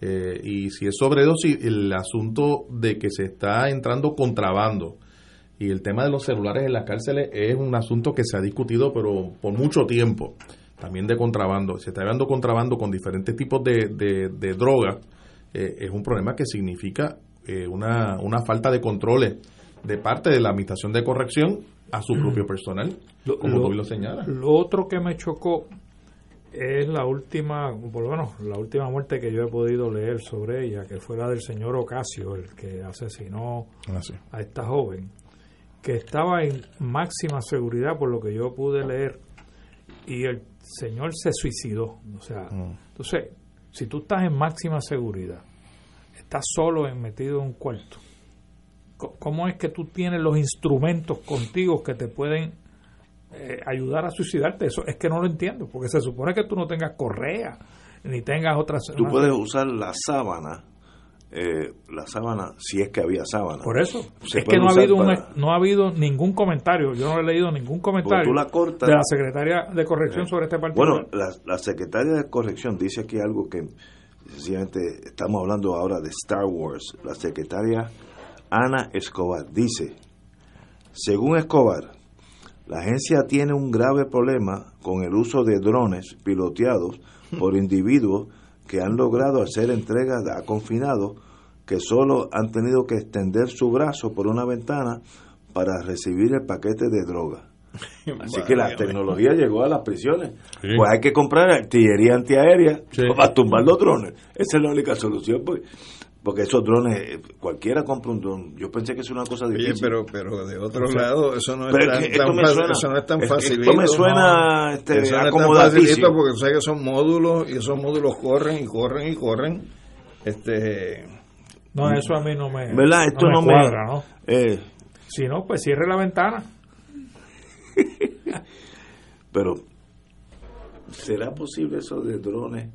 Eh, y si es sobredosis, el asunto de que se está entrando contrabando y el tema de los celulares en las cárceles es un asunto que se ha discutido pero por mucho tiempo, también de contrabando. Se está hablando contrabando con diferentes tipos de, de, drogas, eh, es un problema que significa eh, una, una falta de controles de parte de la Administración de Corrección a su propio personal, como lo, lo señala. Lo otro que me chocó es la última, por lo menos la última muerte que yo he podido leer sobre ella, que fue la del señor Ocasio, el que asesinó ah, a esta joven. que estaba en máxima seguridad por lo que yo pude leer y el señor se suicidó. O sea, entonces, si tú estás en máxima seguridad, estás solo en, metido en un cuarto, ¿cómo es que tú tienes los instrumentos contigo que te pueden eh, ayudar a suicidarte? Eso es que no lo entiendo, porque se supone que tú no tengas correa, ni tengas otras... Tú una- puedes usar la sábana, eh, la sábana, si es que había sábana. Por eso, Se es que no ha, habido para- un- no ha habido ningún comentario, yo no he leído ningún comentario tú la cortas. de la secretaria de corrección sobre este partido. Bueno, la, la secretaria de corrección dice aquí algo que sencillamente estamos hablando ahora de Star Wars. La secretaria Ana Escobar dice, según Escobar, la agencia tiene un grave problema con el uso de drones piloteados por individuos que han logrado hacer entregas a confinados que solo han tenido que extender su brazo por una ventana para recibir el paquete de droga. Así que la tecnología llegó a las prisiones. Sí. Pues hay que comprar artillería antiaérea para tumbar los drones. Esa es la única solución. Pues, porque esos drones, eh, cualquiera compra un dron. Yo pensé que es una cosa Oye, difícil. pero, pero de otro O sea, lado, eso no es pero tan, que tan fácil- suena- eso no es tan facilito. esto me suena, no. este, Eso no es tan acomodatísimo. facilito porque sabes que son módulos y esos módulos corren y corren y corren. Este, No, eso a mí no me, ¿Verdad? Esto no me no me- cuadra, ¿no? Eh, Si no, pues cierre la ventana. pero, ¿será posible eso de drones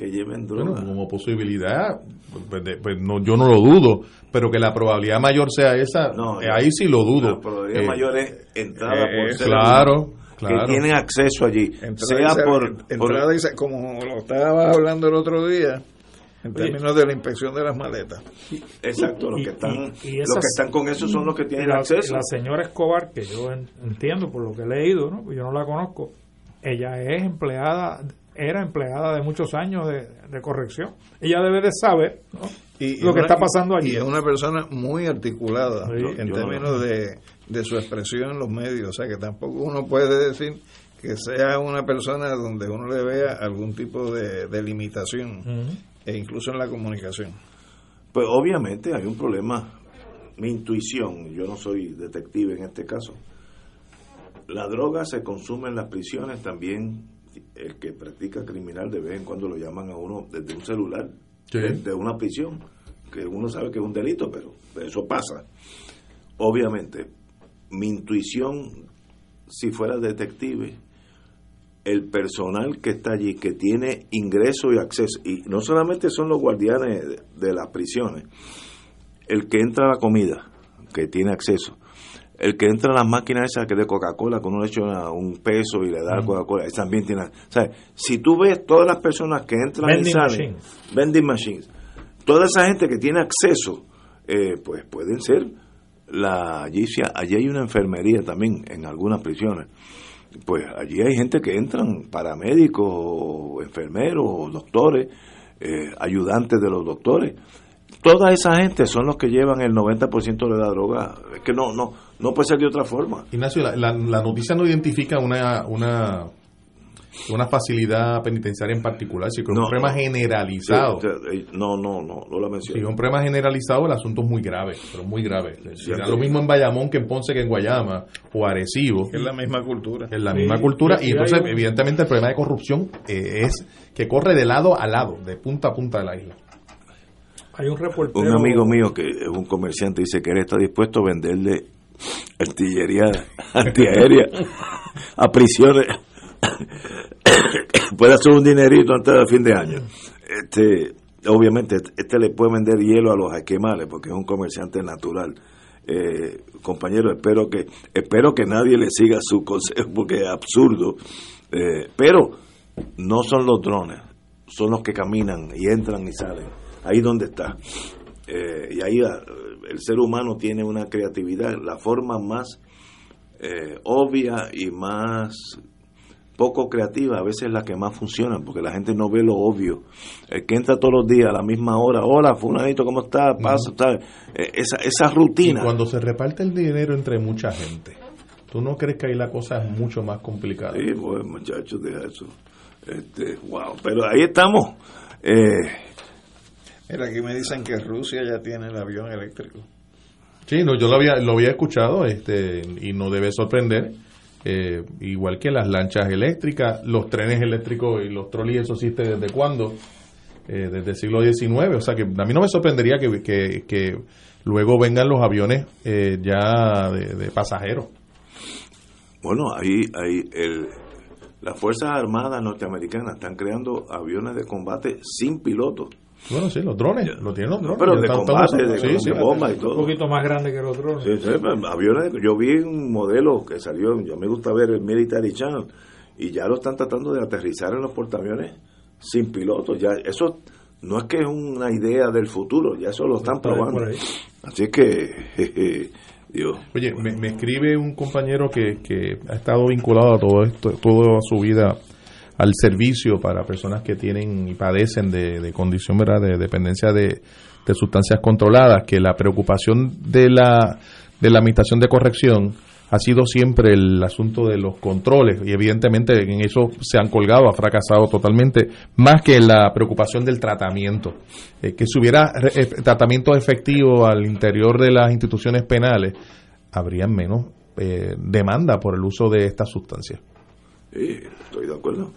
que lleven Bueno, drogas? como posibilidad, pues, de- pues, no, yo no lo dudo, pero que la probabilidad mayor sea esa, No, eh, ahí sí lo dudo. La probabilidad Eh, mayor es entrada eh, por ser claro, que tienen acceso allí, entrada sea por, entrada por- sal- como lo estabas hablando el otro día, en Oye. términos de la inspección de las maletas. exacto, los Y- que están, y- y los que están con eso son los que tienen la, acceso. La señora Escobar, que yo en- entiendo por lo que he leído, ¿no? Yo no la conozco, ella es empleada, era empleada de muchos años de, de corrección. Ella debe de saber ¿no? Y- lo que una- está pasando allí. Y es una persona muy articulada Sí. en términos de, de su expresión en los medios. O sea que tampoco uno puede decir que sea una persona donde uno le vea algún tipo de, de limitación, e incluso en la comunicación. Pues obviamente hay un problema. Mi intuición, yo no soy detective en este caso. La droga se consume en las prisiones también. El que practica criminal de vez en cuando lo llaman a uno desde un celular, Sí. desde una prisión, que uno sabe que es un delito, pero eso pasa. Obviamente, mi intuición, si fuera detective, el personal que está allí, que tiene ingreso y acceso, y no solamente son los guardianes de, de las prisiones, el que entra a la comida, que tiene acceso, el que entra a las máquinas esas que de Coca-Cola, con uno le echa un peso y le da Coca-Cola, también tiene... O sea, si tú ves todas las personas que entran y Vending salen, machines. vending machines, toda esa gente que tiene acceso, eh, pues pueden ser la allí, allí hay una enfermería también en algunas prisiones. Pues allí hay gente que entran paramédicos o enfermeros o doctores eh, ayudantes de los doctores. Toda esa gente son los que llevan el 90% de la droga. Es que no no no puede ser de otra forma Ignacio, la, la- la noticia no identifica una, una, una facilidad penitenciaria en particular, sino que es No, un problema no. generalizado. Sí, eh, no no no no la Si menciono es un problema generalizado, el asunto es muy grave, pero muy grave. Será sí. lo mismo en Bayamón que en Ponce que en Guayama o Arecibo. Es la misma cultura. Es la Sí, misma cultura y entonces hay evidentemente el problema de corrupción eh, es que corre de lado a lado, de punta a punta de la isla. Hay un reportero. un amigo mío que es un comerciante dice que él está dispuesto a venderle artillería antiaérea a prisiones. Puede hacer un dinerito antes del fin de año. Este obviamente este le puede vender hielo a los jaquemales porque es un comerciante natural. Eh, compañero espero que espero que nadie le siga su consejo porque es absurdo. Eh, pero no son los drones son los que caminan y entran y salen. Ahí donde está Eh, y ahí ah, el ser humano tiene una creatividad la forma más eh, obvia y más poco creativa a veces es la que más funciona porque la gente no ve lo obvio el que entra todos los días a la misma hora hola fulanito cómo está pasa ¿sabes? Eh, esa esa Y rutina cuando se reparte el dinero entre mucha gente, ¿tú no crees que ahí la cosa es mucho más complicada? Sí, pues muchachos, deja eso. Este, wow, pero ahí estamos. Eh, Mira, aquí me dicen que Rusia ya tiene el avión eléctrico. Sí, no, yo lo había, lo había escuchado este, y no debe sorprender. Eh, igual que las lanchas eléctricas, los trenes eléctricos y los trolleys, eso existe desde cuándo, eh, desde el siglo XIX. O sea que a mí no me sorprendería que, que, que luego vengan los aviones eh, ya de, de pasajeros. Bueno, ahí, ahí el, las Fuerzas Armadas norteamericanas están creando aviones de combate sin piloto. Bueno, sí, los drones, lo tienen los drones. Pero de combate, de, sí, de sí. bomba y todo. Un poquito más grande que los drones. Sí, sí, pues, aviones, yo vi un modelo que salió, yo me gusta ver el Military Channel, y ya lo están tratando de aterrizar en los portaaviones sin piloto. Ya eso no es que es una idea del futuro, ya eso lo están Está probando. Así que, jeje, Dios. Oye, me, me escribe un compañero que, que ha estado vinculado a todo esto, toda su vida al servicio para personas que tienen y padecen de, de condición ¿verdad? de dependencia de, sustancias controladas, que la preocupación de la, de la administración de corrección ha sido siempre el asunto de los controles y evidentemente en eso se han colgado, ha fracasado totalmente, más que la preocupación del tratamiento. Eh, que si hubiera re- eh, tratamiento efectivo al interior de las instituciones penales, habría menos eh, demanda por el uso de estas sustancias. Sí, estoy de acuerdo.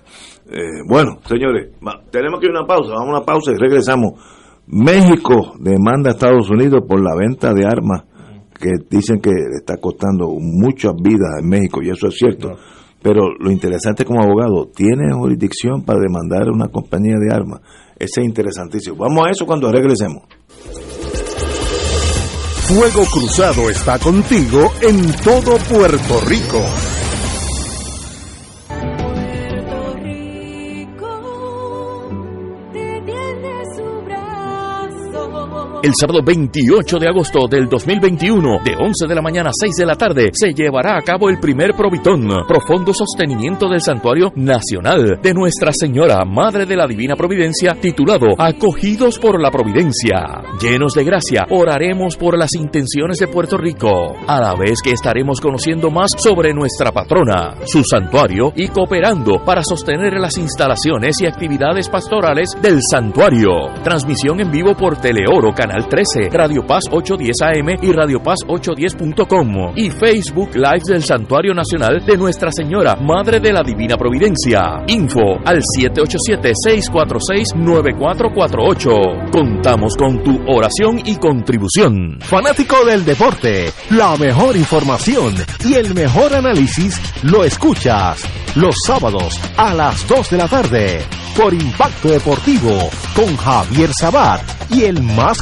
Eh, bueno, señores, va- tenemos que ir a una pausa, vamos a una pausa y regresamos. México demanda a Estados Unidos por la venta de armas que dicen que le está costando muchas vidas en México, y eso es cierto. Pero lo interesante como abogado, tiene jurisdicción para demandar a una compañía de armas. Ese es interesantísimo. Vamos a eso cuando regresemos. Fuego Cruzado está contigo en todo Puerto Rico. El sábado 28 de agosto del 2021, de 11 de la mañana a 6 de la tarde, se llevará a cabo el primer Provitón, profundo sostenimiento del Santuario Nacional de Nuestra Señora, Madre de la Divina Providencia, titulado Acogidos por la Providencia. Llenos de gracia, oraremos por las intenciones de Puerto Rico, a la vez que estaremos conociendo más sobre nuestra patrona, su santuario y cooperando para sostener las instalaciones y actividades pastorales del santuario. Transmisión en vivo por Teleoro Canal 13, Radio Paz 810 AM y Radio Paz 810.com y Facebook Live del Santuario Nacional de Nuestra Señora, Madre de la Divina Providencia. Info al 787-646-9448. Contamos con tu oración y contribución. Fanático del deporte, la mejor información y el mejor análisis lo escuchas los sábados a las 2 de la tarde por Impacto Deportivo con Javier Sabat y el más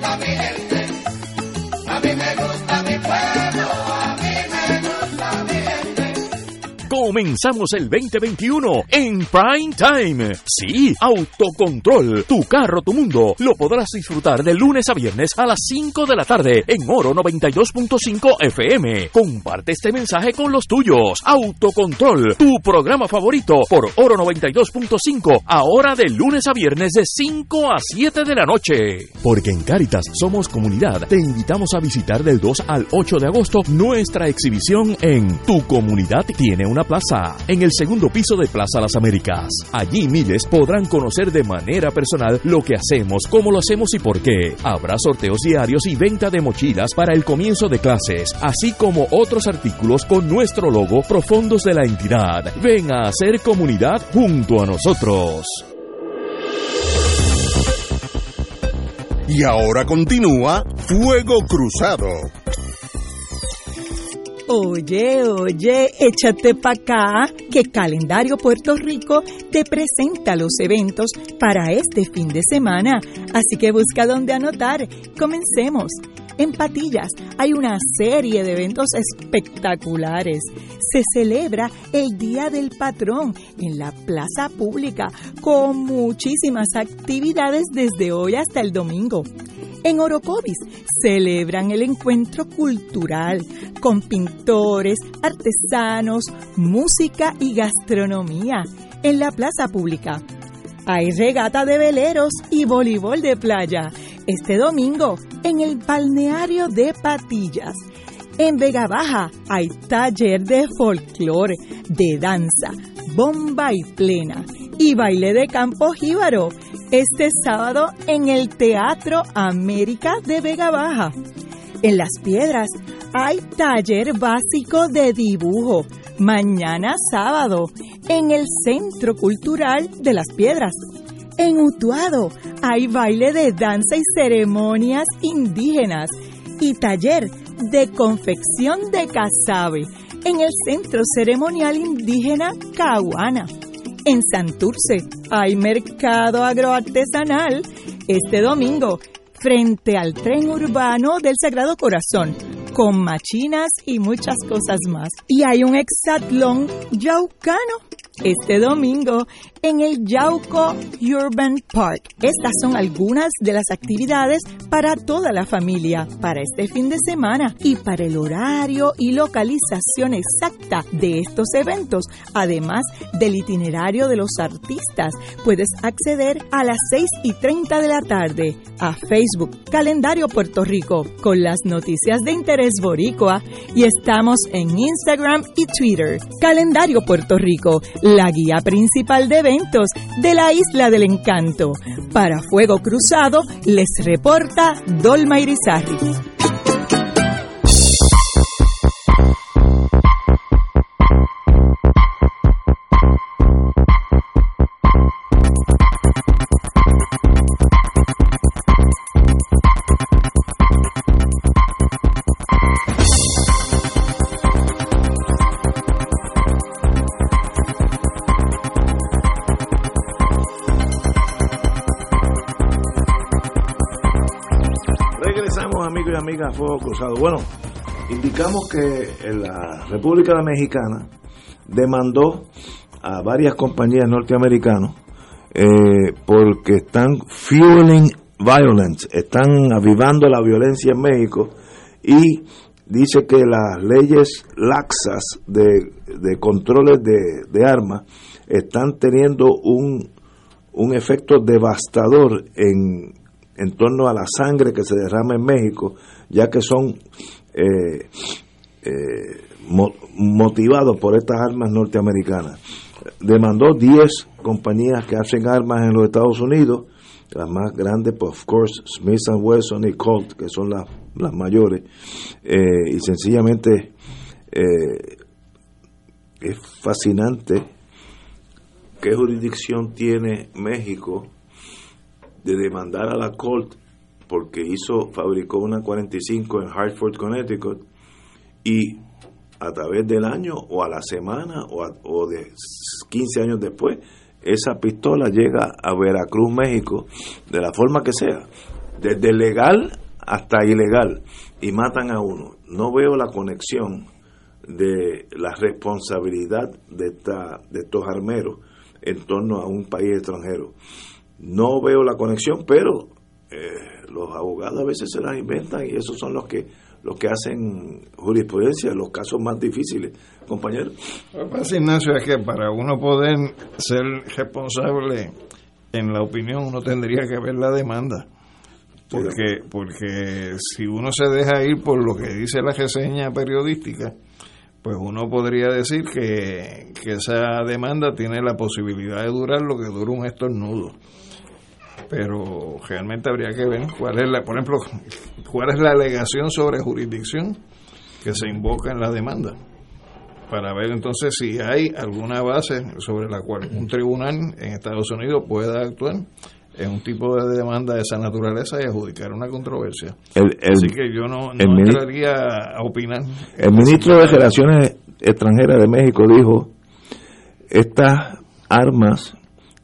Comenzamos el 2021 en Prime Time. Sí, autocontrol. Tu carro, tu mundo. Lo podrás disfrutar de lunes a viernes a las 5 de la tarde en Oro 92.5 FM. Comparte este mensaje con los tuyos. Autocontrol, tu programa favorito por Oro 92.5, ahora de lunes a viernes de 5 a 7 de la noche. Porque en Caritas somos comunidad. Te invitamos a visitar del 2 al 8 de agosto nuestra exhibición en Tu comunidad tiene una plaza, en el segundo piso de Plaza Las Américas. Allí miles podrán conocer de manera personal lo que hacemos, cómo lo hacemos y por qué. Habrá sorteos diarios y venta de mochilas para el comienzo de clases, así como otros artículos con nuestro logo profundos de la entidad. Ven a hacer comunidad junto a nosotros. Y ahora continúa Fuego Cruzado. Oye, oye, échate pa' acá, que Calendario Puerto Rico te presenta los eventos para este fin de semana. Así que busca dónde anotar. Comencemos. En Patillas hay una serie de eventos espectaculares. Se celebra el Día del Patrón en la plaza pública con muchísimas actividades desde hoy hasta el domingo. En Orocovis celebran el encuentro cultural con pintores, artesanos, música y gastronomía en la plaza pública. Hay regata de veleros y voleibol de playa este domingo en el balneario de Patillas. En Vega Baja hay taller de folclore, de danza, bomba y plena y baile de campo jíbaro este sábado en el Teatro América de Vega Baja. En Las Piedras hay taller básico de dibujo mañana sábado en el Centro Cultural de Las Piedras. En Utuado hay baile de danza y ceremonias indígenas y taller de confección de casabe en el Centro Ceremonial Indígena Caguana. En Santurce hay mercado agroartesanal este domingo frente al tren urbano del Sagrado Corazón con machinas y muchas cosas más. Y hay un exatlón yaucano este domingo en el Yauco Urban Park. Estas son algunas de las actividades para toda la familia para este fin de semana y para el horario y localización exacta de estos eventos, además del itinerario de los artistas, puedes acceder a las 6 y 30 de la tarde a Facebook Calendario Puerto Rico con las noticias de interés boricua y estamos en Instagram y Twitter. Calendario Puerto Rico, la guía principal de eventos de la Isla del Encanto. Para Fuego Cruzado les reporta Dolma Irizarry. Regresamos amigos y amigas a Fuego Cruzado. Bueno, indicamos que la República Mexicana demandó a varias compañías norteamericanas eh, porque están fueling violence, están avivando la violencia en México y dice que las leyes laxas de, de controles de, de armas están teniendo un, un efecto devastador en, en torno a la sangre que se derrama en México, ya que son eh, eh, mo- motivados por estas armas norteamericanas. Demandó 10 compañías que hacen armas en los Estados Unidos, las más grandes, pues, of course, Smith Wesson y Colt, que son las, las mayores, eh, y sencillamente eh, es fascinante qué jurisdicción tiene México de demandar a la Colt porque hizo fabricó una 45 en Hartford, Connecticut y a través del año o a la semana o, a- o de 15 años después esa pistola llega a Veracruz, México, de la forma que sea, desde legal hasta ilegal, y matan a uno. No veo la conexión de la responsabilidad de, esta, de estos armeros en torno a un país extranjero. No veo la conexión, pero eh, los abogados a veces se las inventan y esos son los que los que hacen jurisprudencia en los casos más difíciles, compañero. Lo que pasa, Ignacio, es que para uno poder ser responsable en la opinión, uno tendría que ver la demanda. Porque, porque si uno se deja ir por lo que dice la reseña periodística, pues uno podría decir que, que esa demanda tiene la posibilidad de durar lo que dura un estornudo. Pero realmente habría que ver cuál es la, por ejemplo, cuál es la alegación sobre jurisdicción que se invoca en la demanda para ver entonces si hay alguna base sobre la cual un tribunal en Estados Unidos pueda actuar en un tipo de demanda de esa naturaleza y adjudicar una controversia. El- el- Así que yo no, no entraría a opinar. El ministro de Relaciones Extranjeras de México dijo, estas armas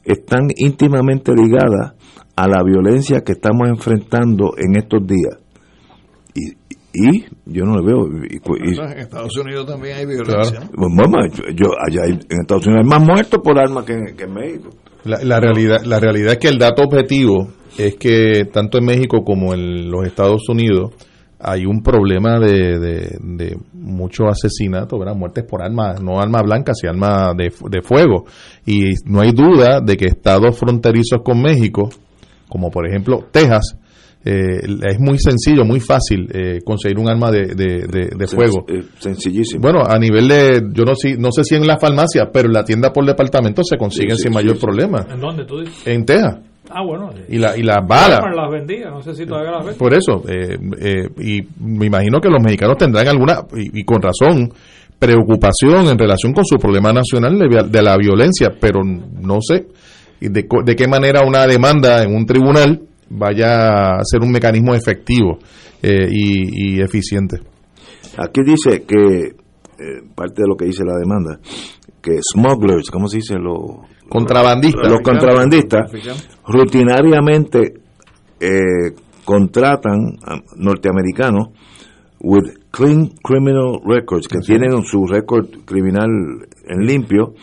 están íntimamente ligadas a la violencia que estamos enfrentando en estos días. Y y yo no le veo. y- y- En Estados Unidos también hay violencia. ¿no? Pues, mamá, yo, yo- allá hay- en Estados Unidos hay más muertos por armas que, en- que en México. La, la realidad, la realidad es que el dato objetivo es que tanto en México como en los Estados Unidos hay un problema de, de, de mucho asesinato, ¿verdad? muertes por armas, no armas blancas, sino armas de, de fuego. Y no hay duda de que estados fronterizos con México, como por ejemplo Texas, eh, es muy sencillo, muy fácil eh, conseguir un arma de, de, de- de fuego. Sen- eh, sencillísimo. Bueno, a nivel de, yo no, sé- no sé si en la farmacia, pero en la tienda por departamento se consiguen Sí, sí, sin sí, mayor sí. problema. ¿En dónde tú dices? En Texas. Ah, bueno. Y, la, y las balas. Las vendía, no sé si todavía las venden. Por eso, eh, eh, y me imagino que los mexicanos tendrán alguna, y, y con razón, preocupación en relación con su problema nacional de la violencia, pero no sé y de, qué manera una demanda en un tribunal vaya a ser un mecanismo efectivo eh, y, y eficiente. Aquí dice que, eh, parte de lo que dice la demanda, que smugglers, ¿cómo se dice? Los Contrabandistas. Los contrabandistas rutinariamente eh, contratan a norteamericanos with clean criminal records, que tienen su récord criminal en limpio,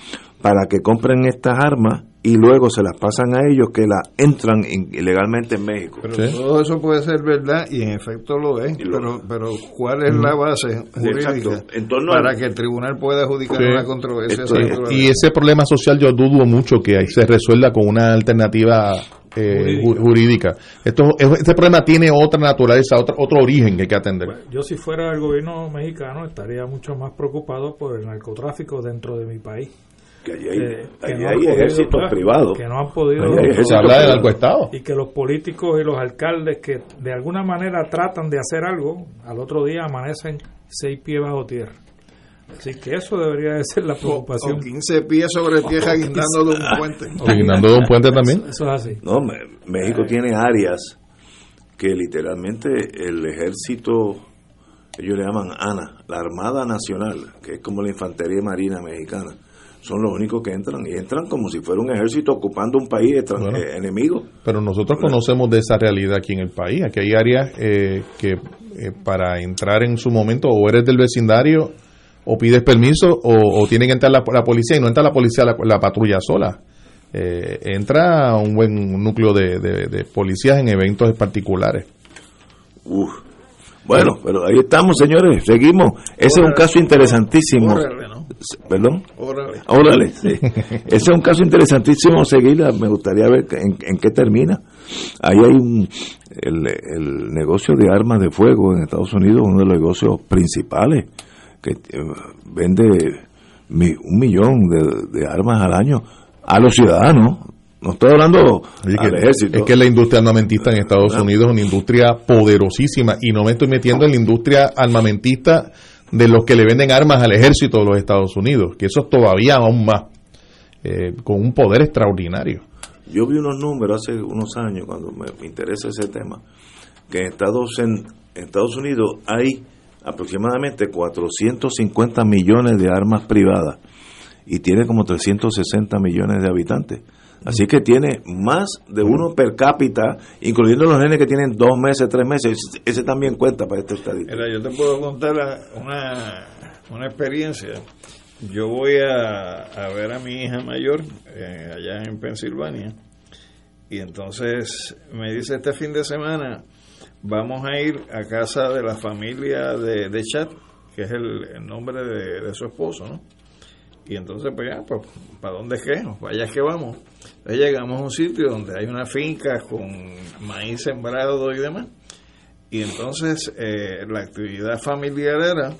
para que compren estas armas y luego se las pasan a ellos que las entran in- ilegalmente en México. Pero todo eso puede ser verdad y en efecto lo es, pero, pero ¿cuál es la base jurídica Exacto. En torno para que el tribunal pueda adjudicar Sí. una controversia? Esto- de esa naturaleza? y ese problema social yo dudo mucho que ahí se resuelva con una alternativa eh, ju- jurídica. Esto, este problema tiene otra naturaleza, otra, otro origen que hay que atender. Yo si fuera el gobierno mexicano estaría mucho más preocupado por el narcotráfico dentro de mi país. Que allí hay- Eh, que allí no hay han podido, ejércitos claro, privados. Que no han podido. Se habla de privados. narcoestado. Y que los políticos y los alcaldes que de alguna manera tratan de hacer algo, al otro día amanecen seis pies bajo tierra. Así que eso debería de ser la preocupación. O 15 pies sobre tierra guindando de un puente. Guindando de un puente también. Eso es así. No, Me- México tiene áreas que literalmente el ejército, ellos le llaman ANA, la Armada Nacional, que es como la Infantería Marina Mexicana, son los únicos que entran y entran como si fuera un ejército ocupando un país Bueno. eh, enemigo. Pero nosotros conocemos de esa realidad aquí en el país. Aquí hay áreas eh, que eh, para entrar en su momento o eres del vecindario o pides permiso o, o tiene que entrar la, la policía y no entra la policía, la, la patrulla sola. Eh, entra un buen núcleo de, de- de policías en eventos particulares. Uf. Bueno, pero ahí estamos, señores, seguimos. Ese es un caso interesantísimo. ¿Perdón? Órale. Órale, sí. Ese es un caso interesantísimo seguir. Me gustaría ver en, en qué termina. Ahí hay un, el, el negocio de armas de fuego en Estados Unidos, uno de los negocios principales, que eh, vende mi- un millón de, de armas al año a los ciudadanos. No estoy hablando al que- ejército. Es que la industria armamentista en Estados Unidos es una industria poderosísima y no me estoy metiendo en la industria armamentista de los que le venden armas al ejército de los Estados Unidos, que eso es todavía aún más, eh, con un poder extraordinario. Yo vi unos números hace unos años, cuando me, interesa ese tema, que en Estados, en, en Estados Unidos hay aproximadamente 450 millones de armas privadas y tiene como 360 millones de habitantes. Así que tiene más de uno per cápita, incluyendo los nenes que tienen dos meses, tres meses. Ese, también cuenta para esta estadística. Mira, yo te puedo contar una, una experiencia. Yo voy a, a ver a mi hija mayor eh, allá en Pensilvania y entonces me dice este fin de semana vamos a ir a casa de la familia de, de Chad, que es el, el nombre de, de su esposo, ¿no? Y entonces, pues ya, pues, ¿para dónde es que? Vaya que vamos. Entonces llegamos a un sitio donde hay una finca con maíz sembrado y demás. Y entonces eh, la actividad familiar era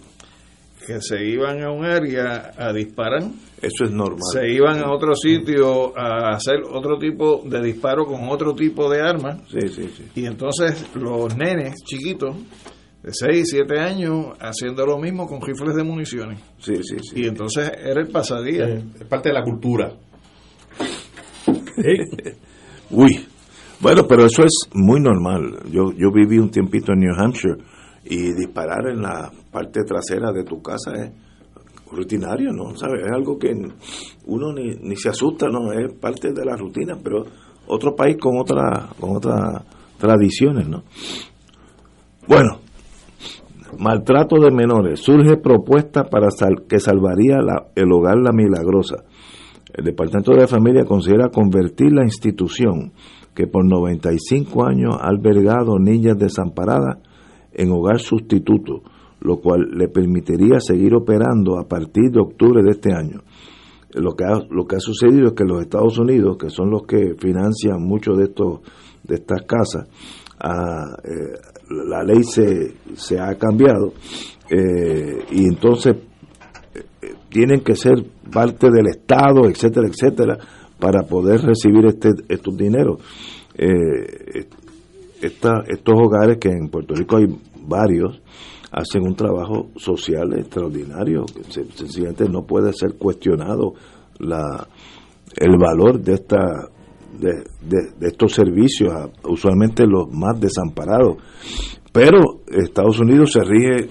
que se iban a un área a disparar, Eso es normal. se iban a otro sitio a hacer otro tipo de disparo con otro tipo de arma. Sí, sí, sí. Y entonces los nenes chiquitos de 6, 7 años haciendo lo mismo con rifles de municiones. Sí, sí, sí. Y entonces era el pasadía. Es parte de la cultura. Uy, bueno, pero eso es muy normal. Yo, yo viví un tiempito en New Hampshire y disparar en la parte trasera de tu casa es rutinario, ¿no? ¿Sabes? Es algo que uno ni, ni se asusta, ¿no? Es parte de la rutina, pero otro país con otra con otras tradiciones, ¿no? Bueno, Maltrato de menores. Surge propuesta para sal- que salvaría la- el hogar La Milagrosa. El Departamento de Familia considera convertir la institución que por 95 años ha albergado niñas desamparadas en hogar sustituto, lo cual le permitiría seguir operando a partir de octubre de este año. Lo que ha, sucedido es que los Estados Unidos, que son los que financian muchos de estos de estas casas, ah, eh, la ley se, ha cambiado eh, y entonces tienen que ser parte del Estado, etcétera, etcétera, para poder recibir este, estos dineros. Eh, esta- estos hogares, que en Puerto Rico hay varios, hacen un trabajo social extraordinario, sencillamente no puede ser cuestionado la, el valor de esta de, de- de estos servicios, a- usualmente los más desamparados. Pero Estados Unidos se rige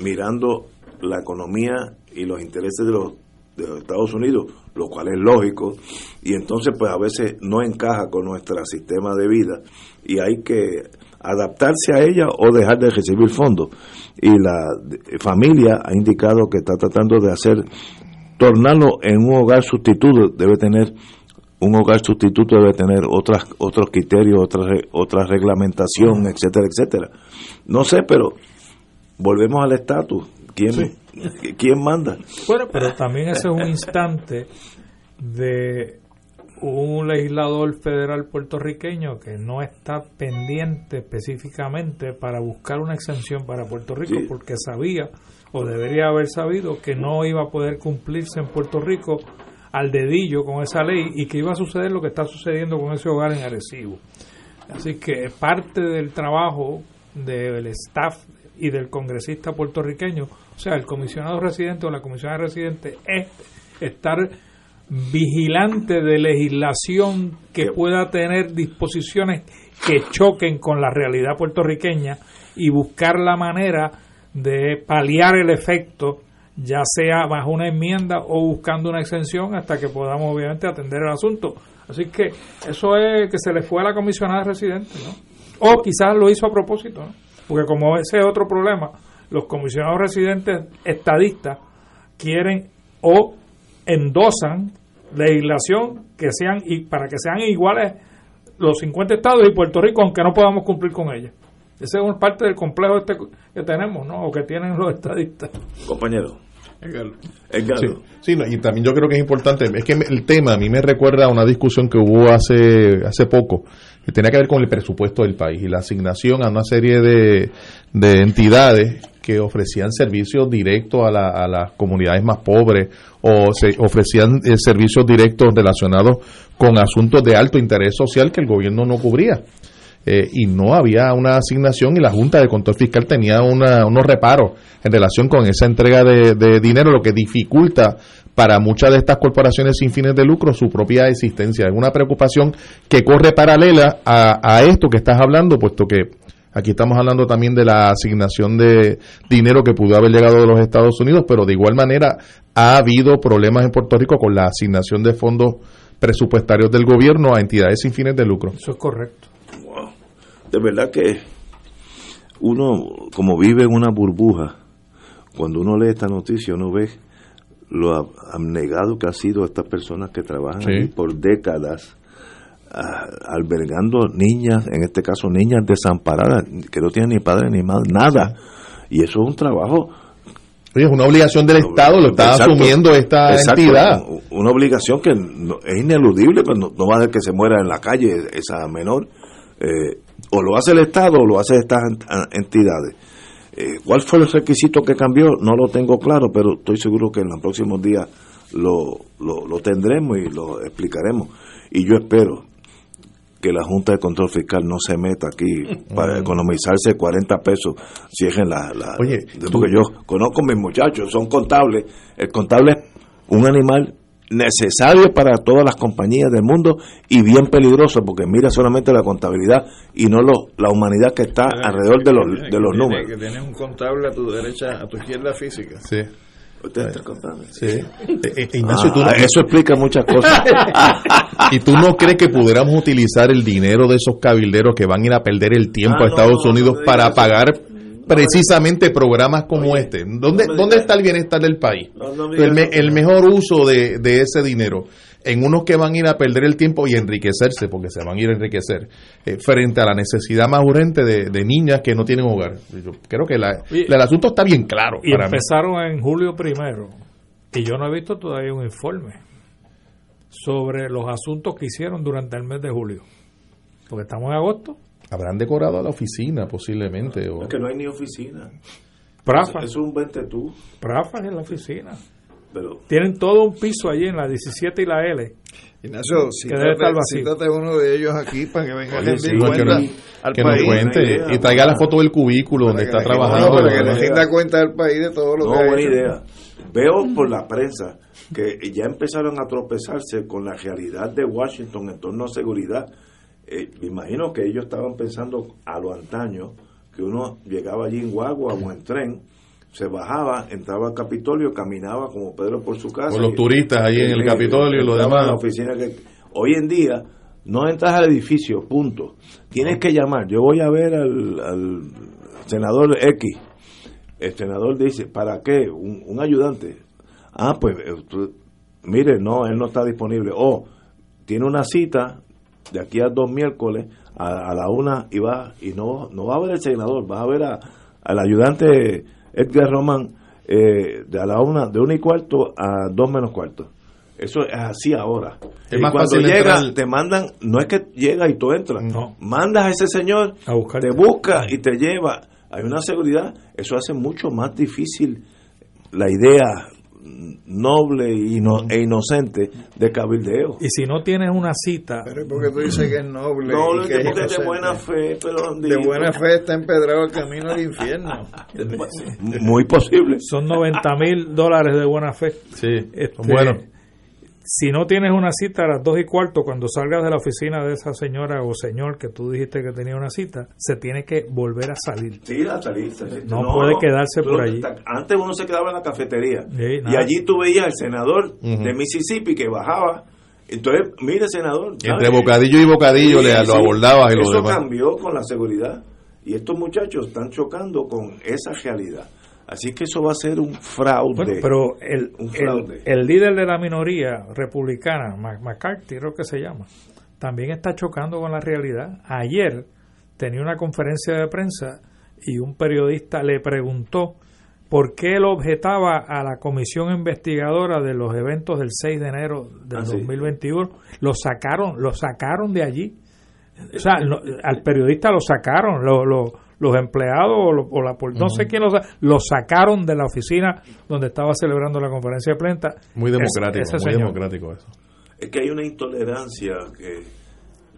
mirando la economía y los intereses de los, de los Estados Unidos, lo cual es lógico, y entonces pues a veces no encaja con nuestro sistema de vida y hay que adaptarse a ella o dejar de recibir fondos. Y la familia ha indicado que está tratando de hacer, tornarlo en un hogar sustituto, debe tener un hogar sustituto debe tener otras otros criterios, otra otra reglamentación, etcétera, etcétera. No sé, pero volvemos al estatus. ¿Quién, ¿Quién manda? Bueno, pero también ese es un instante de un legislador federal puertorriqueño que no está pendiente específicamente para buscar una exención para Puerto Rico Sí. porque sabía o debería haber sabido que no iba a poder cumplirse en Puerto Rico al dedillo con esa ley y que iba a suceder lo que está sucediendo con ese hogar en Arecibo. Así que parte del trabajo del staff y del congresista puertorriqueño, o sea, el comisionado residente o la comisionada residente, es estar vigilante de legislación que pueda tener disposiciones que choquen con la realidad puertorriqueña y buscar la manera de paliar el efecto, ya sea bajo una enmienda o buscando una exención hasta que podamos obviamente atender el asunto. Así que eso es que se le fue a la comisionada residente, ¿no? O quizás lo hizo a propósito, ¿no? Porque como ese es otro problema, los comisionados residentes estadistas quieren o endosan legislación que sean y para que sean iguales los 50 estados y Puerto Rico aunque no podamos cumplir con ella. Esa es una parte del complejo este que tenemos, ¿no? O que tienen los estadistas. Compañero. Sí, sí, no, y también yo creo que es importante, es que el tema a mí me recuerda a una discusión que hubo hace, hace poco, que tenía que ver con el presupuesto del país y la asignación a una serie de, de entidades que ofrecían servicios directos a, la- a las comunidades más pobres o se ofrecían eh, servicios directos relacionados con asuntos de alto interés social que el gobierno no cubría. Eh, y no había una asignación y la Junta de Control Fiscal tenía una- unos reparos en relación con esa entrega de, dinero, lo que dificulta para muchas de estas corporaciones sin fines de lucro su propia existencia. Es una preocupación que corre paralela a esto que estás hablando, puesto que aquí estamos hablando también de la asignación de dinero que pudo haber llegado de los Estados Unidos, pero de igual manera ha habido problemas en Puerto Rico con la asignación de fondos presupuestarios del gobierno a entidades sin fines de lucro. Eso es correcto. de verdad que uno, como vive en una burbuja, cuando uno lee esta noticia, uno ve lo ab- abnegado que ha sido estas personas que trabajan Sí. ahí por décadas, albergando niñas, en este caso niñas desamparadas, que no tienen ni padre ni madre, nada. Y eso es un trabajo Oye, es una obligación del Estado, lo está Exacto. asumiendo esta Exacto, entidad. Una obligación que no- es ineludible, pero no, no va a ser que se muera en la calle esa menor. Eh, o lo hace el Estado o lo hace estas ent- a- entidades. Eh, ¿Cuál fue el requisito que cambió? No lo tengo claro, pero estoy seguro que en los próximos días lo, lo, lo tendremos y lo explicaremos. Y yo espero que la Junta de Control Fiscal no se meta aquí para Mm. economizarse 40 pesos si es en la... la- Oye, porque yo conozco a mis muchachos, son contables. El contable es un animal necesario para todas las compañías del mundo y bien peligroso porque mira solamente la contabilidad y no lo, la humanidad que está alrededor de los, de los números. Que tienes un contable a tu derecha, a tu izquierda física. Sí. Usted está contable. Sí. Eh, eh, Ignacio, Ah, tú no- eso explica muchas cosas. ¿Y tú no crees que pudiéramos utilizar el dinero de esos cabilderos que van a ir a perder el tiempo Ah, a Estados no, Unidos no para pagar precisamente programas como este. ¿Dónde, ¿Dónde está el bienestar del país? El, me- el mejor uso de, de ese dinero en unos que van a ir a perder el tiempo y enriquecerse, porque se van a ir a enriquecer, eh, frente a la necesidad más urgente de, de niñas que no tienen hogar. Yo creo que la- Y- el asunto está bien claro. Y para mí. empezaron en julio primero. Y yo no he visto todavía un informe sobre los asuntos que hicieron durante el mes de julio. Porque estamos en agosto. Habrán decorado a la oficina posiblemente. O... Es que no hay ni oficina. Prafa. Eso es un vente tú. Prafa en la oficina. Pero Tienen todo un piso allí en la 17 y la L. Ignacio, que cítate uno de ellos aquí para que venga a Oye, sí, que cuenta no- al que nos país. cuente y traiga la foto del cubículo donde está trabajando. No, para que Buena rinda idea. cuenta al país de todo lo No, que buena hecho. idea. Veo por la prensa que ya empezaron a tropezarse con la realidad de Washington en torno a seguridad. Eh, me imagino que ellos estaban pensando a lo antaño, que uno llegaba allí en guagua o en tren, se bajaba, entraba al Capitolio, caminaba como Pedro por su casa. Con los turistas ahí en el Capitolio y lo entraba a demás. la oficina que, hoy en día no entras al edificio, punto. Tienes que llamar. Yo voy a ver al, al senador X. El senador dice, ¿para qué? Un, un ayudante. Ah, pues, eh, tú- mire, no, él no está disponible. O tiene una cita de aquí a dos miércoles a, a la una y va, y no, no va a ver el senador, va a ver a, al ayudante Edgar Román eh, de a la una, de una y cuarto a dos menos cuarto. Eso es así ahora. Es y más cuando llega, entrar- te mandan, no es que llega y tú entras, No. mandas a ese señor, A te busca y te lleva. Hay una seguridad, eso hace mucho más difícil la idea noble y ino- e inocente de cabildeo. Y si no tienes una cita. Pero es porque tú dices que es noble. No, y que que es porque de buena fe, pero De buena fe está empedrado el camino al infierno. Muy posible. Son 90 mil dólares de buena fe. Sí, Este, bueno. Si no tienes una cita a las dos y cuarto, cuando salgas de la oficina de esa señora o señor que tú dijiste que tenía una cita, se tiene que volver a salir. Sí, la saliste. No puede quedarse tú por allí. Antes uno se quedaba en la cafetería. Sí, y allí tú veías al senador de Mississippi que bajaba. Entonces, mire, senador. Entre bocadillo y bocadillo le- lo abordabas y lo Eso demás. cambió con la seguridad. Y estos muchachos están chocando con esa realidad. Así que eso va a ser un fraude. Bueno, pero el, un el, fraude. el líder de la minoría republicana, McCarthy, creo que se llama, también está chocando con la realidad. Ayer tenía una conferencia de prensa y un periodista le preguntó por qué él objetaba a la comisión investigadora de los eventos del 6 de enero del Ah, sí. 2021. Lo sacaron, lo sacaron de allí. O sea, al periodista lo sacaron, lo- lo- los empleados o, lo- o la pol- no sé quién lo, sa- lo sacaron de la oficina donde estaba celebrando la conferencia de prensa. Muy democrático, ese muy democrático eso. Es que hay una intolerancia que,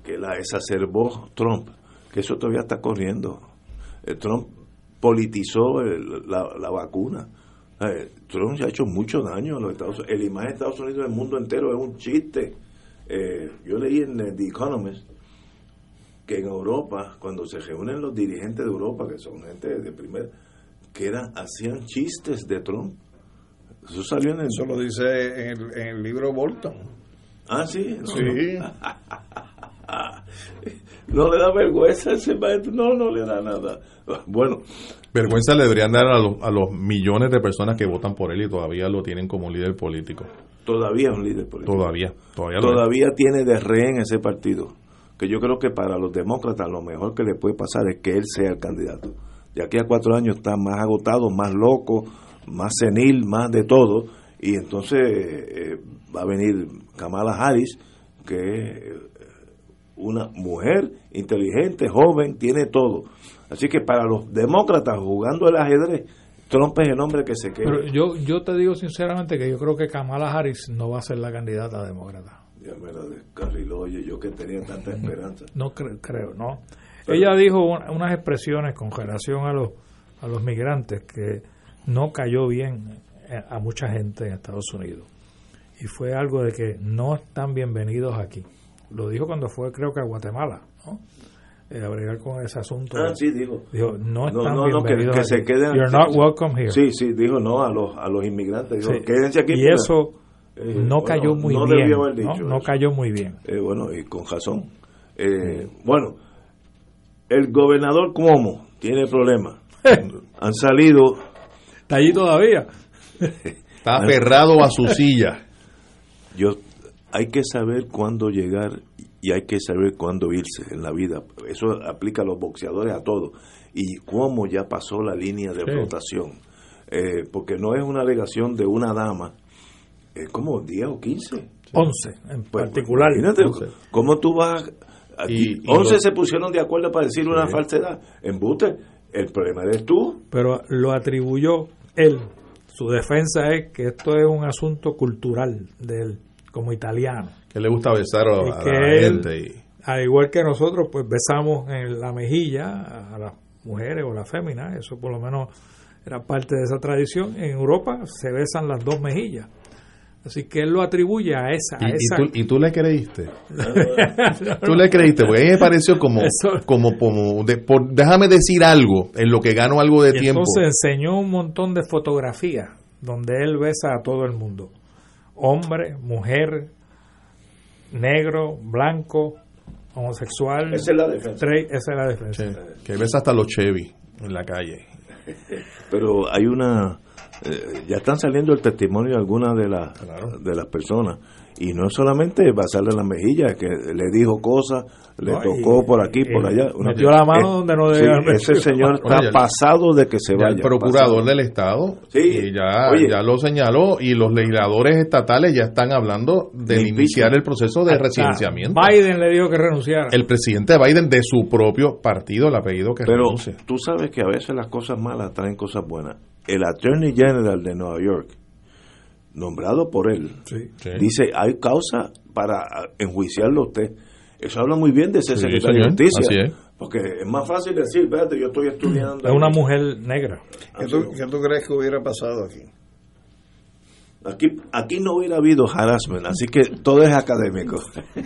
que la exacerbó Trump, que eso todavía está corriendo. Eh, Trump politizó el- la, la vacuna. Eh, Trump se ha hecho mucho daño a los Estados Unidos. El imagen de Estados Unidos en el mundo entero es un chiste. Eh, yo leí en eh, The Economist que en Europa, cuando se reúnen los dirigentes de Europa, que son gente de primera, que eran, hacían chistes de Trump. Eso salió en el... Eso lo dice en el, en el libro Bolton. Ah, sí. No, Sí. No. No le da vergüenza a ese maestro. No, no le da nada. Bueno, Vergüenza le deberían dar a los, a los millones de personas que votan por él y todavía lo tienen como líder político. todavía es un líder político. Todavía, todavía. Todavía tiene de rehén ese partido. Que yo creo que para los demócratas lo mejor que le puede pasar es que él sea el candidato. De aquí a cuatro años está más agotado, más loco, más senil, más de todo. Y entonces eh, va a venir Kamala Harris, que es eh, una mujer inteligente, joven, tiene todo. Así que para los demócratas jugando el ajedrez, Trump es el hombre que se queda. Pero yo, yo te digo sinceramente que yo creo que Kamala Harris no va a ser la candidata demócrata. Ya me la descarriló, oye, yo que tenía tanta esperanza. No cre- creo, ¿no? Ella dijo un- unas expresiones con relación a los, a los migrantes que no cayó bien eh, a mucha gente en Estados Unidos. Y fue algo de que no están bienvenidos aquí. Lo dijo cuando fue, creo que a Guatemala, ¿no? Eh, bregar con ese asunto. Ah, sí, dijo. Dijo, no están no, no, que, bienvenidos que aquí. se queden You're not welcome here. Sí, sí, dijo no a los, a los inmigrantes. Dijo, Sí. quédense aquí. Y eso Eh, no bueno, cayó muy no bien. haber ¿no? dicho No eso. cayó muy bien. Eh, bueno, y con razón. Eh, Bueno, el gobernador Cuomo tiene problemas. han salido. Está allí todavía. Está aferrado a su silla. Yo, hay que saber cuándo llegar y hay que saber cuándo irse en la vida. Eso aplica a los boxeadores a todos. Y cómo ya pasó la línea de Sí. flotación. Eh, porque no es una alegación de una dama, es como 10 o 15. 11 en Pues, particular. Imagínate, ¿cómo tú vas? Aquí, Y- y 11 lo- se pusieron de acuerdo para decir una Sí. falsedad. Embute, el problema eres tú. Pero lo atribuyó él. Su defensa es que esto es un asunto cultural de él, como italiano. Que le gusta besar a, Y a que la él, gente. y- al igual que nosotros, pues besamos en la mejilla a las mujeres o las féminas, eso por lo menos era parte de esa tradición. En Europa se besan las dos mejillas. Así que él lo atribuye a esa. a y, y esa tú, y tú le creíste. Tú le creíste, porque a mí me pareció como, como, como de- por- déjame decir algo en lo que gano algo de Y tiempo. entonces enseñó un montón de fotografías donde él besa a todo el mundo. Hombre, mujer, negro, blanco, homosexual. Esa es la defensa. straight, esa es la defensa. Que ves hasta los Chevy en la calle. Pero hay una. Eh, ya están saliendo el testimonio de algunas de, las de las personas. Y no es solamente basarle en la mejilla, que le dijo cosas, le No, tocó y- por aquí, por y allá. metió la mano donde no sí, debía haber Ese señor está Bueno, ya- pasado de que se Ya vaya. el procurador pasado. del Estado Sí. y ya, Oye. ya lo señaló y los legisladores estatales ya están hablando de iniciar el proceso de Hasta residenciamiento. Biden le dijo que renunciara. El presidente Biden de su propio partido le ha pedido que Pero renuncie. tú sabes que a veces las cosas malas traen cosas buenas. El Attorney General de Nueva York, nombrado por él, dice, hay causa para ah, enjuiciarlo a usted. Eso habla muy bien de ese Sí, secretario señor, de Justicia. así es. Porque es más fácil decir, espérate, yo estoy estudiando. Es una mujer negra. ¿Qué tú, qué tú crees que hubiera pasado aquí? Aquí, aquí no hubiera habido harassment, así que todo es académico.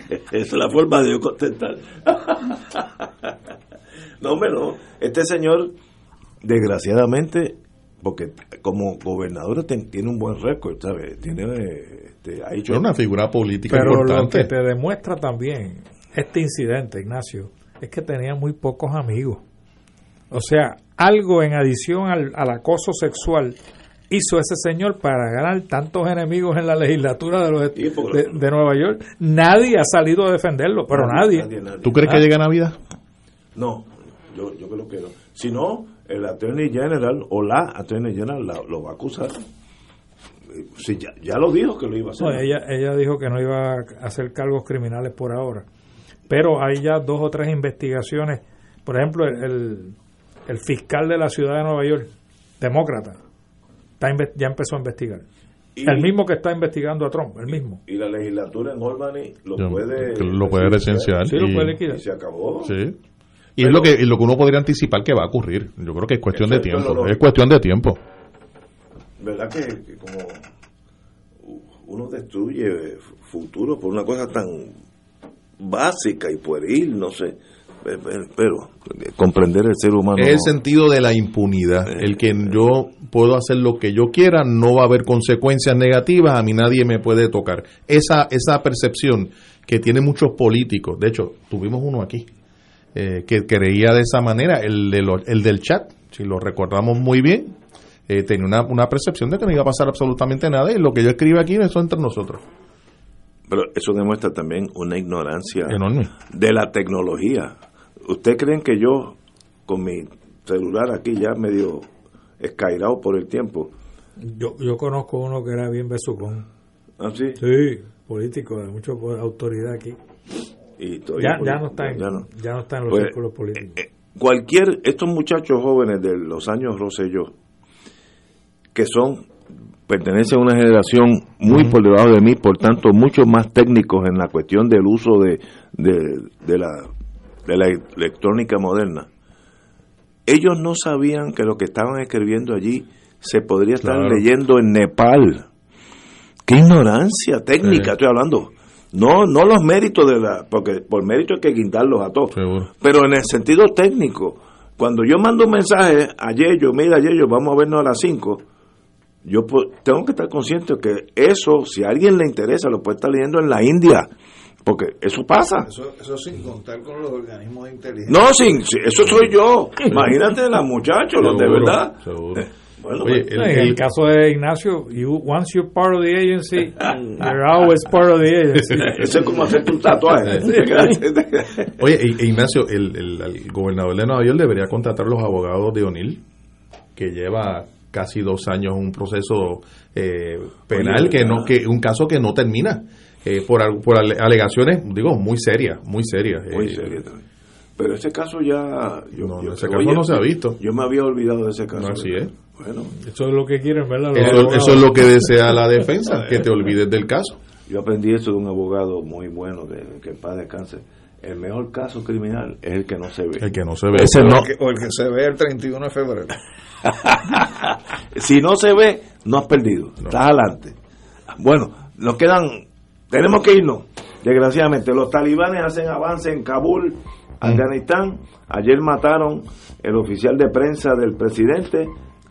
Esa es la forma de yo contestar. no, hombre, no. Este señor, desgraciadamente, porque como gobernador ten- tiene un buen récord, ¿sabes? Tiene, este, ha hecho Es una figura política Pero lo importante. que te demuestra también este incidente, Ignacio, es que tenía muy pocos amigos. O sea, algo en adición al, al acoso sexual hizo ese señor para ganar tantos enemigos en la legislatura de, los, de, de Nueva York. Nadie ha salido a defenderlo, pero nadie. ¿Tú crees que llega Navidad? No, yo, yo creo que no. Si no, el Attorney General o la Attorney General la- lo va a acusar. Sí, ya, ya lo dijo que lo iba a hacer. No, ella, ella dijo que no iba a hacer cargos criminales por ahora. Pero hay ya dos o tres investigaciones. Por ejemplo, el, el, el fiscal de la ciudad de Nueva York, demócrata, está ya empezó a investigar. Y- el mismo que está investigando a Trump, el mismo. Y la legislatura en Albany lo Yo- puede... lo puede recensear. Sí, lo y- puede liquidar. Y se acabó. Sí. Y es lo que, y lo que uno podría anticipar que va a ocurrir. Yo creo que es cuestión de es lo tiempo. Es cuestión de tiempo. ¿Verdad que, que como uno destruye futuro por una cosa tan básica y pueril, no sé? Pe- pe- Pero comprender el ser humano... Es el sentido de la impunidad. El que yo puedo hacer lo que yo quiera, no va a haber consecuencias negativas, a mí nadie me puede tocar. Esa, esa percepción que tienen muchos políticos, de hecho, tuvimos uno aquí, eh, que creía de esa manera, el, de lo- el del chat, si lo recordamos muy bien, eh, tenía una, una percepción de que no iba a pasar absolutamente nada y lo que yo escribo aquí, eso entre nosotros. Pero eso demuestra también una ignorancia Enorme. de la tecnología. ¿Usted creen que yo, con mi celular aquí ya medio escairado por el tiempo, Yo, yo conozco uno que era bien besucón. ¿Ah, sí? Sí, político, de mucha autoridad aquí. Y Ya, ya, no está en, ya ya, no. está en los Pues, círculos políticos. cualquier, estos muchachos jóvenes de los años Rosselló, que son, pertenecen a una generación muy por debajo de mí, por tanto, mucho más técnicos en la cuestión del uso de, de, de la, de la electrónica moderna. Ellos no sabían que lo que estaban escribiendo allí se podría estar Claro. leyendo en Nepal. ¡Qué ignorancia técnica Sí. estoy hablando! No, no los méritos de la, porque por mérito hay que guindarlos a todos. Pero en el sentido técnico, cuando yo mando un mensaje a Yello, mira Yello, vamos a vernos a las 5, yo pu- tengo que estar consciente que eso, si a alguien le interesa, lo puede estar leyendo en la India, porque eso pasa. Eso, eso sin contar con los organismos de inteligencia. No, sin, eso soy yo. Imagínate los muchachos, los de verdad. seguro. Bueno, Oye, pues, el- en el, caso de Ignacio, you, once you're part of the agency, you're always part of the agency. eso es como hacerte un tatuaje. Oye, e- e Ignacio, el, el- el gobernador de Nueva York debería contratar a los abogados de O'Neill, que lleva casi dos años un proceso eh, penal, Oye, que no que un caso que no termina, eh, por, por ale- alegaciones, digo, muy serias, muy serias. Muy eh, serio también. Pero ese caso ya. Yo, No, yo- ese oye, caso no se ha visto. Yo me había olvidado de ese caso. No, así ¿verdad? es. Bueno, Eso es lo que quieren, ¿verdad? Los Eso, es lo que desea la defensa, que te olvides del caso. yo aprendí eso de un abogado muy bueno que, que en paz descanse. El mejor caso criminal es el que no se ve. El que no se ve. Ese o, no. el que, o el que se ve el 31 de febrero. si no se ve, no has perdido. Estás adelante. Bueno, nos quedan. Tenemos que irnos. Desgraciadamente, los talibanes hacen avance en Kabul, Afganistán. Ayer mataron el oficial de prensa del presidente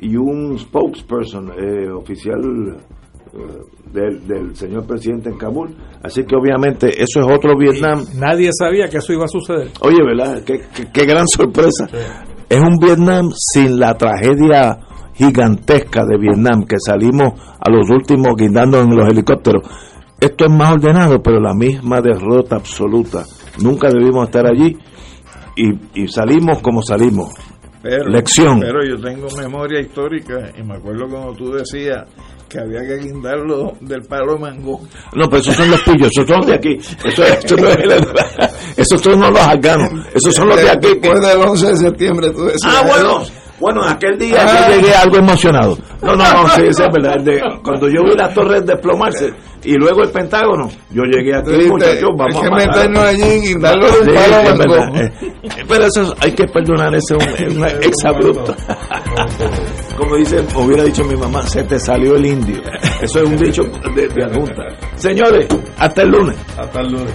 y un spokesperson, eh, oficial eh, del, del señor presidente en Kabul. Así que obviamente eso es otro Vietnam. Nadie sabía que eso iba a suceder. Oye, ¿verdad? Qué, qué- qué gran sorpresa. Es un Vietnam sin la tragedia gigantesca de Vietnam, que salimos a los últimos guindando en los helicópteros. Esto es más ordenado, pero la misma derrota absoluta. Nunca debimos estar allí y, y salimos como salimos. Pero, Lección. Pero yo tengo memoria histórica y me acuerdo cuando tú decías que había que guindarlo del palo de mango. No, pero esos son los pillos, esos son los de aquí. Eso, eso no es el- esos son no los afganos, esos son los de aquí. Después del 11 de septiembre tú decías. Ah, bueno. Bueno, aquel día Ah. yo llegué algo emocionado. No, no, no, sí, eso es verdad. De- cuando yo vi las torres desplomarse y luego el Pentágono, yo llegué aquí, Viste, muchachos, vamos que a meternos allí y de un Sí, palo mango. verdad. Eh, Pero eso es- hay que perdonar, ese es un, un exabrupto. Como dice, hubiera dicho mi mamá, se te salió el indio. Eso es un dicho de, de adjunta. Señores, hasta el lunes. Hasta el lunes.